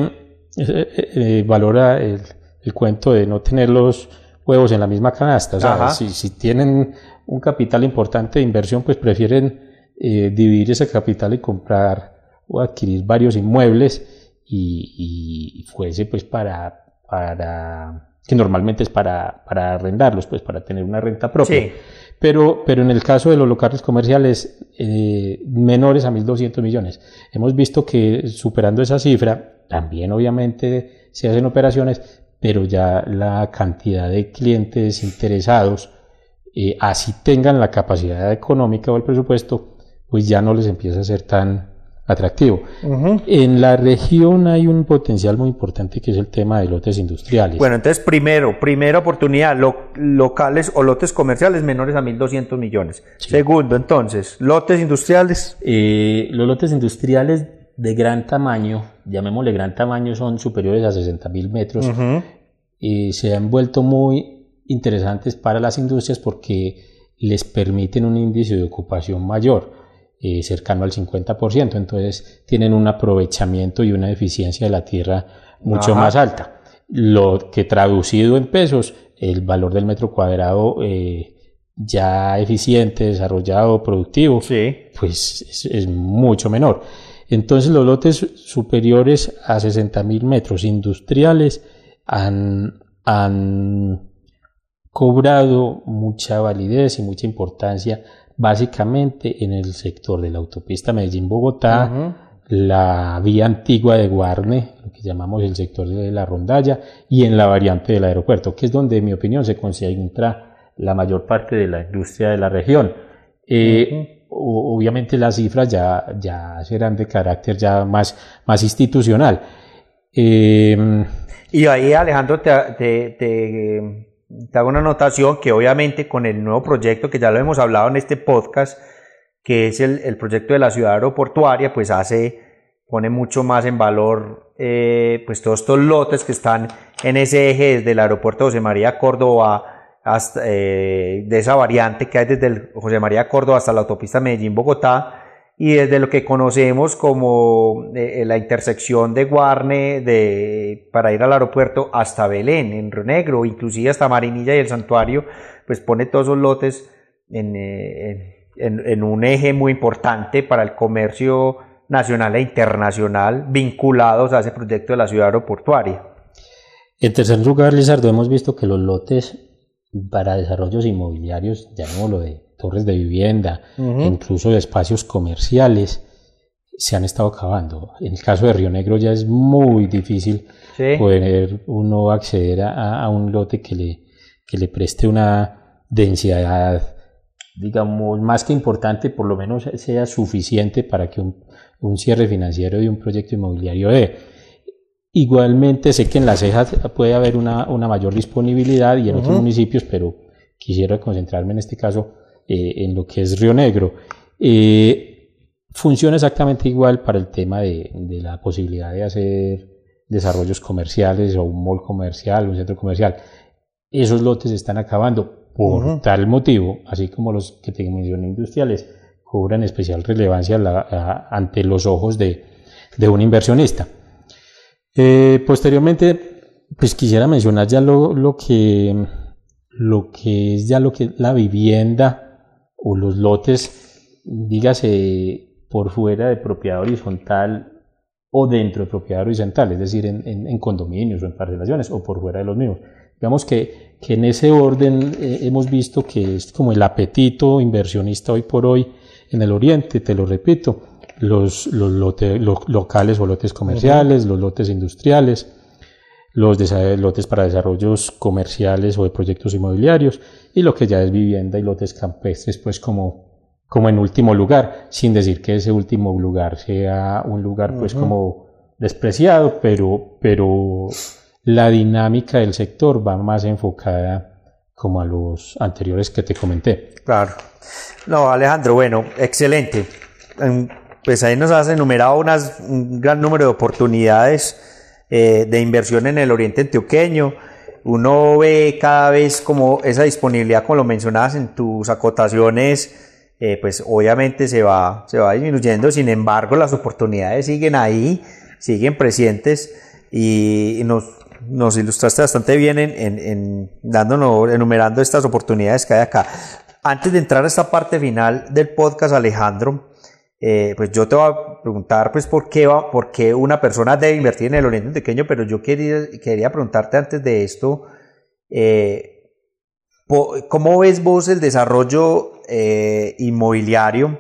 eh, eh, valora el, el, cuento de no tener los huevos en la misma canasta. O sea, si, si, tienen un capital importante de inversión, pues prefieren eh, dividir ese capital y comprar o adquirir varios inmuebles y, y fuese pues para, para que normalmente es para, para arrendarlos, pues para tener una renta propia. Sí. Pero, pero en el caso de los locales comerciales eh, menores a 1.200 millones, hemos visto que superando esa cifra, también obviamente se hacen operaciones, pero ya la cantidad de clientes interesados, eh, así tengan la capacidad económica o el presupuesto, pues ya no les empieza a ser tan atractivo. Uh -huh. En la región hay un potencial muy importante que es el tema de lotes industriales. Bueno, entonces primero, primera oportunidad, lo, locales o lotes comerciales menores a 1.200 millones. Sí. Segundo, entonces, lotes industriales. Eh, los lotes industriales de gran tamaño, llamémosle gran tamaño, son superiores a 60 mil metros, uh -huh. se han vuelto muy interesantes para las industrias porque les permiten un índice de ocupación mayor eh, cercano al 50%, entonces tienen un aprovechamiento y una eficiencia de la tierra mucho Ajá. más alta. Lo que traducido en pesos, el valor del metro cuadrado eh, ya eficiente, desarrollado, productivo, sí. pues es, es, mucho menor. Entonces los lotes superiores a 60 mil metros industriales han, han cobrado mucha validez y mucha importancia básicamente en el sector de la autopista Medellín-Bogotá, uh -huh. la vía antigua de Guarne, lo que llamamos el sector de la rondalla, y en la variante del aeropuerto, que es donde, en mi opinión, se concentra la mayor parte de la industria de la región. Eh, uh -huh. Obviamente las cifras ya, ya serán de carácter ya más, más institucional. Eh, y ahí, Alejandro, te, te, te te hago una anotación que obviamente con el nuevo proyecto que ya lo hemos hablado en este podcast, que es el, el proyecto de la ciudad aeroportuaria, pues hace, pone mucho más en valor eh, pues todos estos lotes que están en ese eje desde el aeropuerto José María Córdoba hasta, eh, de esa variante que hay desde el José María Córdoba hasta la autopista Medellín-Bogotá y desde lo que conocemos como eh, la intersección de Guarne de, para ir al aeropuerto hasta Belén, en Río Negro, inclusive hasta Marinilla y el santuario, pues pone todos esos lotes en, eh, en, en un eje muy importante para el comercio nacional e internacional vinculados a ese proyecto de la ciudad aeroportuaria. En tercer lugar, Lizardo, hemos visto que los lotes para desarrollos inmobiliarios, llamémoslo de torres de vivienda, uh -huh. incluso de espacios comerciales, se han estado acabando. En el caso de Río Negro ya es muy difícil sí. poder uno acceder a, a, un lote que le, que le preste una densidad digamos, más que importante, por lo menos sea suficiente para que un, un cierre financiero de un proyecto inmobiliario dé. Igualmente sé que en las cejas puede haber una, una mayor disponibilidad y en otros municipios, pero quisiera concentrarme en este caso eh, en lo que es Río Negro. Eh, funciona exactamente igual para el tema de, de, la posibilidad de hacer desarrollos comerciales o un mall comercial, un centro comercial. Esos lotes están acabando por tal motivo, así como los que te mencioné industriales, cobran especial relevancia ante los ojos de, de un inversionista. Eh, posteriormente, pues quisiera mencionar ya lo, lo, que, lo que es ya lo que la vivienda o los lotes, dígase por fuera de propiedad horizontal o dentro de propiedad horizontal, es decir, en, en, condominios o en parcelaciones o por fuera de los mismos. Digamos que, que en ese orden eh, hemos visto que es como el apetito inversionista hoy por hoy en el oriente, te lo repito, los, los, lotes, locales o lotes comerciales, los lotes industriales, los lotes para desarrollos comerciales o de proyectos inmobiliarios y lo que ya es vivienda y lotes campestres, pues como, como en último lugar, sin decir que ese último lugar sea un lugar pues como despreciado, pero, pero la dinámica del sector va más enfocada como a los anteriores que te comenté. Claro. No, Alejandro, bueno, excelente pues ahí nos has enumerado unas, un gran número de oportunidades eh, de inversión en el oriente antioqueño. Uno ve cada vez como esa disponibilidad, como lo mencionabas en tus acotaciones, eh, pues obviamente se va, se va disminuyendo, sin embargo las oportunidades siguen ahí, siguen presentes y, nos, nos, ilustraste bastante bien en, en, en, dándonos, enumerando estas oportunidades que hay acá. Antes de entrar a esta parte final del podcast, Alejandro, eh, pues yo te voy a preguntar pues por qué, va, por qué una persona debe invertir en el Oriente Pequeño, pero yo quería, quería preguntarte antes de esto, eh, ¿cómo ves vos el desarrollo eh, inmobiliario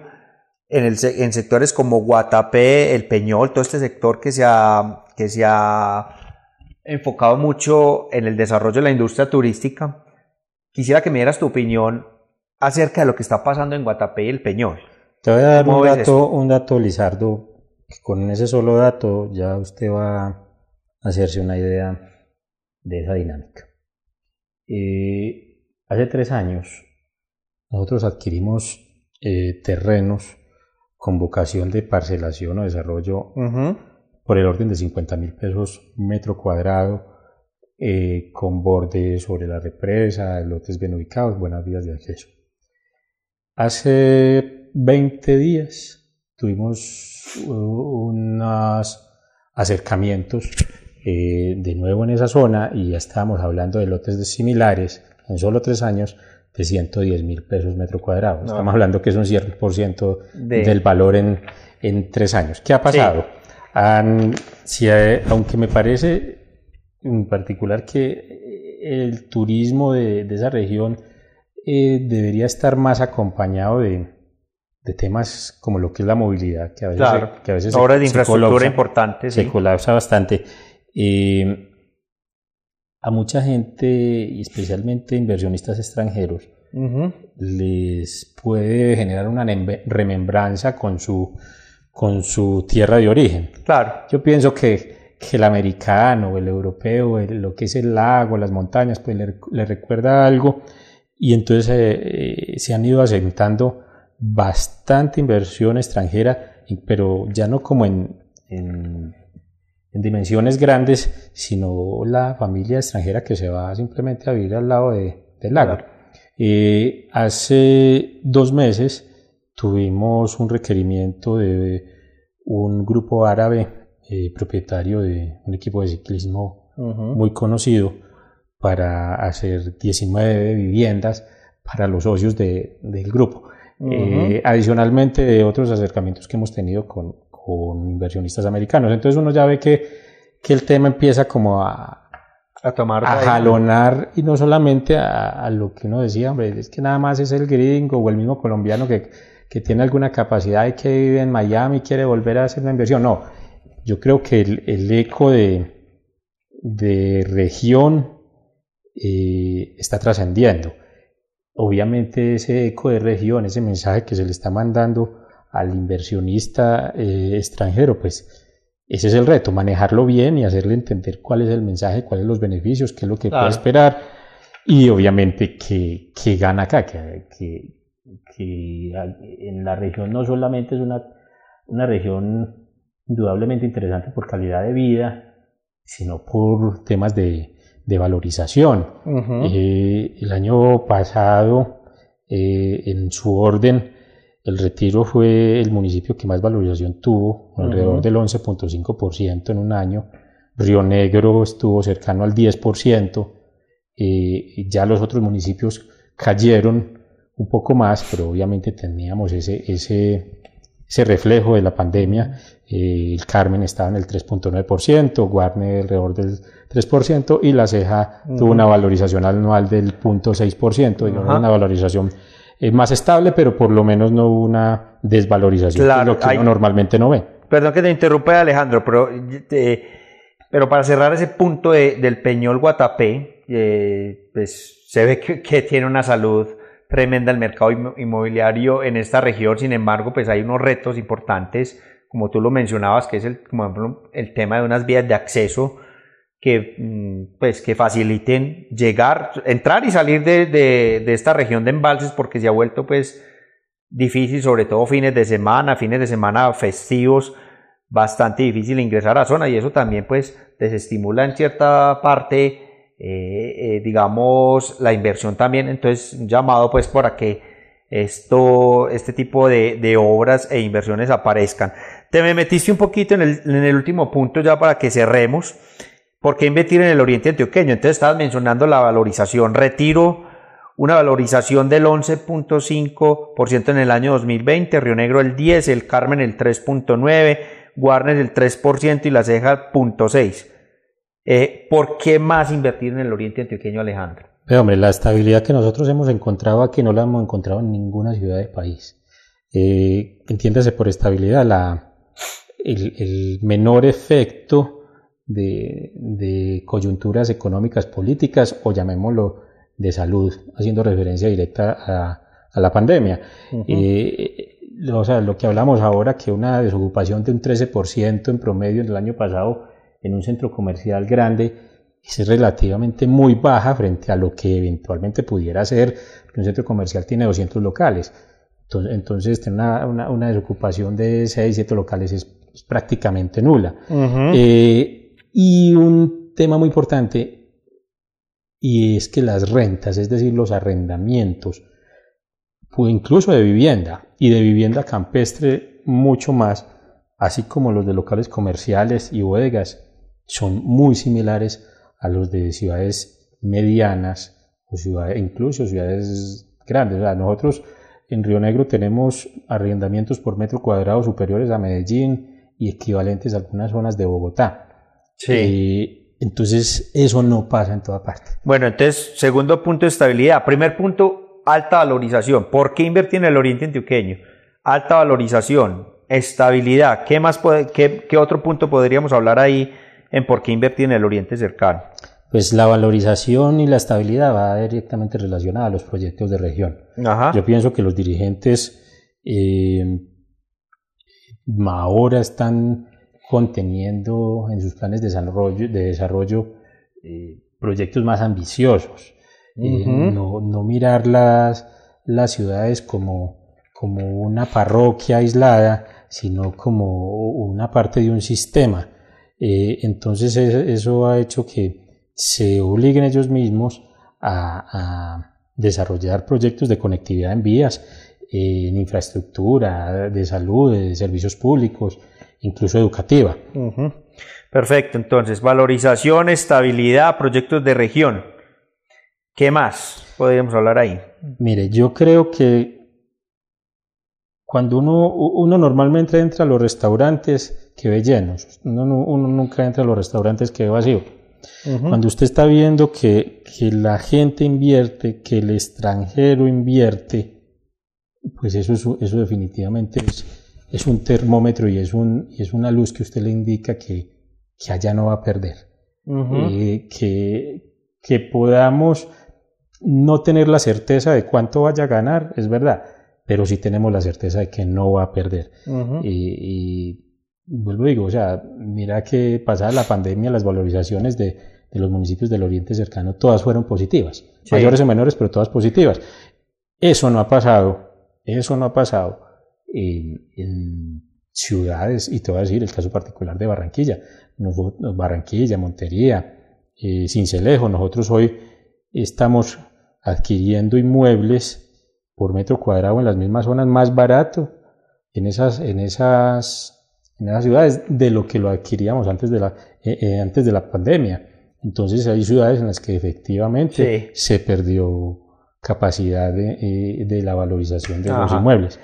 en, el, en sectores como Guatapé, El Peñol, todo este sector que se ha, que se ha enfocado mucho en el desarrollo de la industria turística? Quisiera que me dieras tu opinión acerca de lo que está pasando en Guatapé y El Peñol. Te voy a dar un dato, un dato, Lizardo. Con ese solo dato ya usted va a hacerse una idea de esa dinámica. Eh, hace tres años nosotros adquirimos eh, terrenos con vocación de parcelación o desarrollo por el orden de 50 mil pesos metro cuadrado, eh, con bordes sobre la represa, lotes bien ubicados, buenas vías de acceso. Hace 20 días tuvimos unos acercamientos eh, de nuevo en esa zona y ya estábamos hablando de lotes similares en solo tres años de 110 mil pesos metro cuadrado. Estamos hablando que es un 100% del valor en, en, tres años. ¿Qué ha pasado? si, aunque me parece en particular que el turismo de, de esa región eh, debería estar más acompañado de, de temas como lo que es la movilidad, que a veces, que a veces obras de infraestructura importante, se colapsa bastante. Eh, a mucha gente, y especialmente inversionistas extranjeros, les puede generar una remembranza con su, con su tierra de origen. Claro. Yo pienso que, que el americano, el europeo, lo que es el lago, las montañas, pues le, recuerda algo y entonces eh, se han ido asentando bastante inversión extranjera, pero ya no como en, en, dimensiones grandes, sino la familia extranjera que se va simplemente a vivir al lado de, del lago. Eh, hace dos meses tuvimos un requerimiento de un grupo árabe eh, propietario de un equipo de ciclismo muy conocido para hacer 19 viviendas para los socios de, del grupo. Eh, adicionalmente de otros acercamientos que hemos tenido con, con, inversionistas americanos. Entonces uno ya ve que, que el tema empieza como a, a, tomar a jalonar y no solamente a, a, lo que uno decía, hombre, es que nada más es el gringo o el mismo colombiano que, que tiene alguna capacidad y que vive en Miami y quiere volver a hacer una inversión. No, yo creo que el, el eco de, de región eh, está trascendiendo obviamente ese eco de región, ese mensaje que se le está mandando al inversionista eh, extranjero, pues ese es el reto, manejarlo bien y hacerle entender cuál es el mensaje, cuáles son los beneficios, qué es lo que puede esperar y obviamente que, que gana acá, que, que, que, en la región no solamente es una, una región indudablemente interesante por calidad de vida, sino por temas de, de valorización. Eh, el año pasado, eh, en su orden, el Retiro fue el municipio que más valorización tuvo, alrededor del 11.5% en un año. Río Negro estuvo cercano al 10%. Eh, ya los otros municipios cayeron un poco más, pero obviamente teníamos ese, ese, ese reflejo de la pandemia. Eh, el Carmen estaba en el 3.9%, Guarne alrededor del 3% y La Ceja tuvo una valorización anual del 0.6%, y una valorización eh, más estable, pero por lo menos no una desvalorización, lo que uno normalmente no ve. Perdón que te interrumpa Alejandro, pero, pero para cerrar ese punto del Peñol Guatapé, eh, pues se ve que, que tiene una salud tremenda el mercado inmobiliario en esta región, sin embargo, pues hay unos retos importantes, como tú lo mencionabas, que es el, como el tema de unas vías de acceso que, mm, pues, que faciliten llegar, entrar y salir de, de, esta región de embalses, porque se ha vuelto pues difícil, sobre todo fines de semana, fines de semana festivos, bastante difícil ingresar a la zona y eso también pues desestimula en cierta parte eh, eh, digamos, la inversión también. Entonces, llamado pues para que esto, este tipo de, de, obras e inversiones aparezcan. Te me metiste un poquito en el, en el último punto ya para que cerremos. ¿Por qué invertir en el oriente antioqueño? Entonces estabas mencionando la valorización. Retiro una valorización del 11.5% en el año 2020, Río Negro el 10%, el Carmen el 3.9%, Guarnes el 3% y La Ceja 0.6%. Eh, ¿Por qué más invertir en el oriente antioqueño, Alejandro? Pero, hombre, la estabilidad que nosotros hemos encontrado aquí no la hemos encontrado en ninguna ciudad del país. Eh, entiéndase por estabilidad el, menor efecto de, coyunturas económicas políticas o llamémoslo de salud, haciendo referencia directa a, la pandemia. Eh, o sea, lo que hablamos ahora, que una desocupación de un 13% en promedio en el año pasado en un centro comercial grande es relativamente muy baja frente a lo que eventualmente pudiera ser, un centro comercial tiene 200 locales. Entonces, entonces tener una, una, desocupación de 6, 7 locales es, prácticamente nula. Eh, y un tema muy importante, y es que las rentas, es decir, los arrendamientos, pues incluso de vivienda y de vivienda campestre mucho más, así como los de locales comerciales y bodegas, son muy similares a los de ciudades medianas o ciudades, incluso ciudades grandes. nosotros en Río Negro tenemos arrendamientos por metro cuadrado superiores a Medellín y equivalentes a algunas zonas de Bogotá. Sí. Eh, entonces, eso no pasa en toda parte. Bueno, entonces, segundo punto de estabilidad. Primer punto, alta valorización. ¿Por qué invertir en el oriente antioqueño? Alta valorización, estabilidad. ¿Qué, más qué, qué otro punto podríamos hablar ahí en por qué invertir en el Oriente cercano? Pues la valorización y la estabilidad va directamente relacionada a los proyectos de región. Yo pienso que los dirigentes eh, ahora están conteniendo en sus planes de desarrollo, de desarrollo eh, proyectos más ambiciosos. Eh, no, no, mirar las, las ciudades como, como una parroquia aislada, sino como una parte de un sistema eh, entonces eso ha hecho que se obliguen ellos mismos a, desarrollar proyectos de conectividad en vías, en infraestructura, de salud, de servicios públicos, incluso educativa. Perfecto, entonces valorización, estabilidad, proyectos de región. ¿Qué más podríamos hablar ahí? Mire, yo creo que cuando uno, uno normalmente entra a los restaurantes que ve llenos, uno, nunca entra a los restaurantes que ve vacío. Cuando usted está viendo que, que, la gente invierte, que el extranjero invierte, pues eso, eso definitivamente es, es, un termómetro y es, un, y es una luz que usted le indica que, que allá no va a perder. Eh, que, que podamos no tener la certeza de cuánto vaya a ganar, es verdad, pero sí tenemos la certeza de que no va a perder. y, y, vuelvo a digo, o sea, mira que pasada la pandemia, las valorizaciones de, de los municipios del Oriente Cercano, todas fueron positivas, mayores o menores, pero todas positivas. Eso no ha pasado, eso no ha pasado en, en ciudades, y te voy a decir el caso particular de Barranquilla, Barranquilla, Montería, eh, Cincelejo, nosotros hoy estamos adquiriendo inmuebles por metro cuadrado en las mismas zonas más barato en esas, en esas, en esas ciudades de lo que lo adquiríamos antes de la, eh, eh, antes de la pandemia. Entonces hay ciudades en las que efectivamente se perdió capacidad de, eh, de, la valorización de los inmuebles.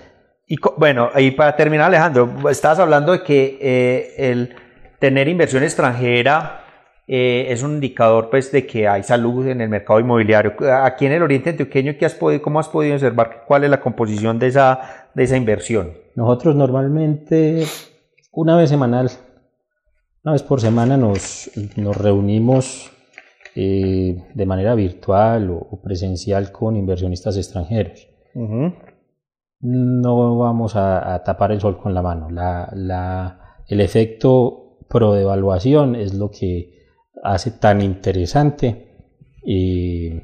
Y bueno, y para terminar, Alejandro, estabas hablando de que el tener inversión extranjera eh, es un indicador pues, de que hay salud en el mercado inmobiliario. Aquí en el Oriente Antioqueño, ¿qué has podido, ¿cómo has podido observar cuál es la composición de esa, de esa inversión? Nosotros normalmente una vez semanal, una vez por semana nos, nos reunimos eh, de manera virtual o, presencial con inversionistas extranjeros. No vamos a, tapar el sol con la mano. La, la, el efecto pro devaluación es lo que hace tan interesante eh,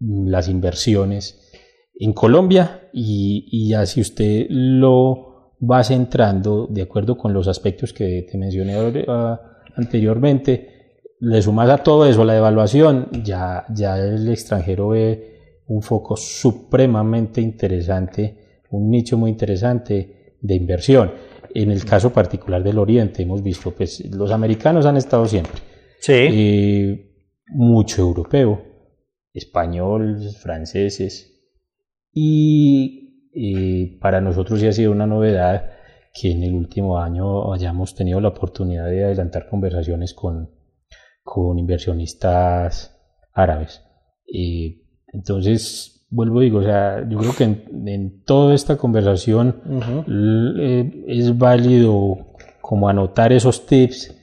las inversiones en Colombia y, y ya si usted lo va centrando de acuerdo con los aspectos que te mencioné anteriormente, le sumas a todo eso la devaluación, ya, ya el extranjero ve un foco supremamente interesante, un nicho muy interesante de inversión. En el caso particular del Oriente hemos visto, pues los americanos han estado siempre, Sí. mucho europeo, español, franceses. Y, para nosotros sí ha sido una novedad que en el último año hayamos tenido la oportunidad de adelantar conversaciones con, con inversionistas árabes. entonces, vuelvo digo, o sea, yo creo que en, toda esta conversación eh, es válido como anotar esos tips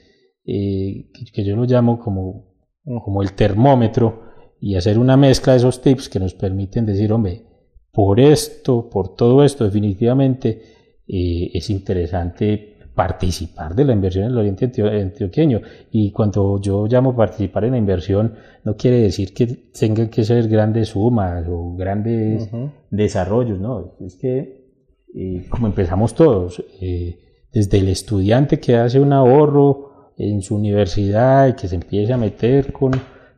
eh, que yo lo llamo como, como el termómetro y hacer una mezcla de esos tips que nos permiten decir, hombre, por esto, por todo esto, definitivamente eh, es interesante participar de la inversión en el Oriente Antioqueño. Y cuando yo llamo participar en la inversión, no quiere decir que tengan que ser grandes sumas o grandes desarrollos, no, es que eh, como empezamos todos, desde el estudiante que hace un ahorro, en su universidad y que se empiece a meter con,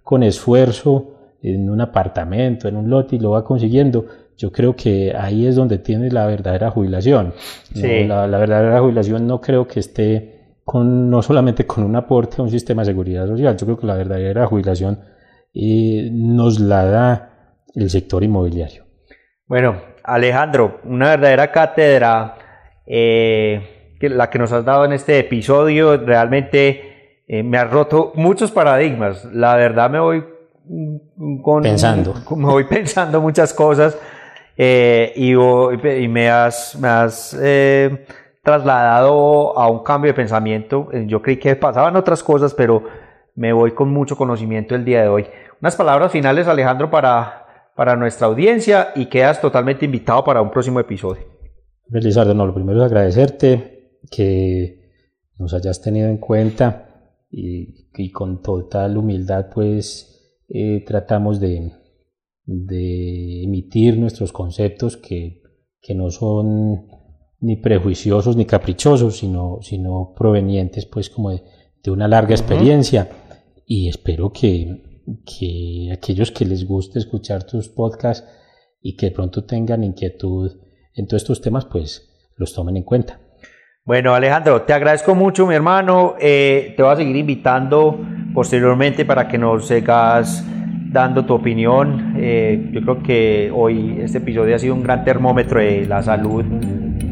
con esfuerzo en un apartamento, en un lote y lo va consiguiendo, yo creo que ahí es donde tiene la verdadera jubilación. La, verdadera jubilación no creo que esté con, no solamente con un aporte a un sistema de seguridad social, yo creo que la verdadera jubilación eh, nos la da el sector inmobiliario. Bueno, Alejandro, una verdadera cátedra. Eh, la que nos has dado en este episodio. Realmente eh, me ha roto muchos paradigmas. La verdad me voy pensando. Me voy pensando muchas cosas eh, y, me has, eh, trasladado a un cambio de pensamiento. Yo creí que pasaban otras cosas, pero me voy con mucho conocimiento el día de hoy. Unas palabras finales, Alejandro, para, para nuestra audiencia y quedas totalmente invitado para un próximo episodio. Felizardo, no, lo primero es agradecerte que nos hayas tenido en cuenta y, con total humildad pues eh, tratamos de, de, emitir nuestros conceptos que, que, no son ni prejuiciosos ni caprichosos sino, sino provenientes pues como de, una larga experiencia y espero que, que aquellos que les guste escuchar tus podcasts y que de pronto tengan inquietud en todos estos temas pues los tomen en cuenta. Bueno, Alejandro, te agradezco mucho, mi hermano. Eh, te voy a seguir invitando posteriormente para que nos sigas dando tu opinión. Eh, yo creo que hoy este episodio ha sido un gran termómetro de la salud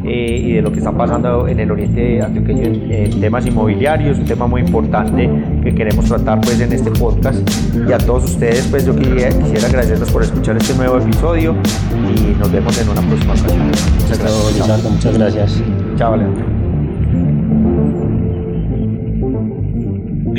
eh, y de lo que está pasando en el oriente antioqueño en, temas inmobiliarios, un tema muy importante que queremos tratar pues en este podcast. Y a todos ustedes, pues yo quisiera, quisiera agradecerles por escuchar este nuevo episodio y nos vemos en una próxima ocasión. Muchas gracias. Muchas gracias. Chao, Alejandro.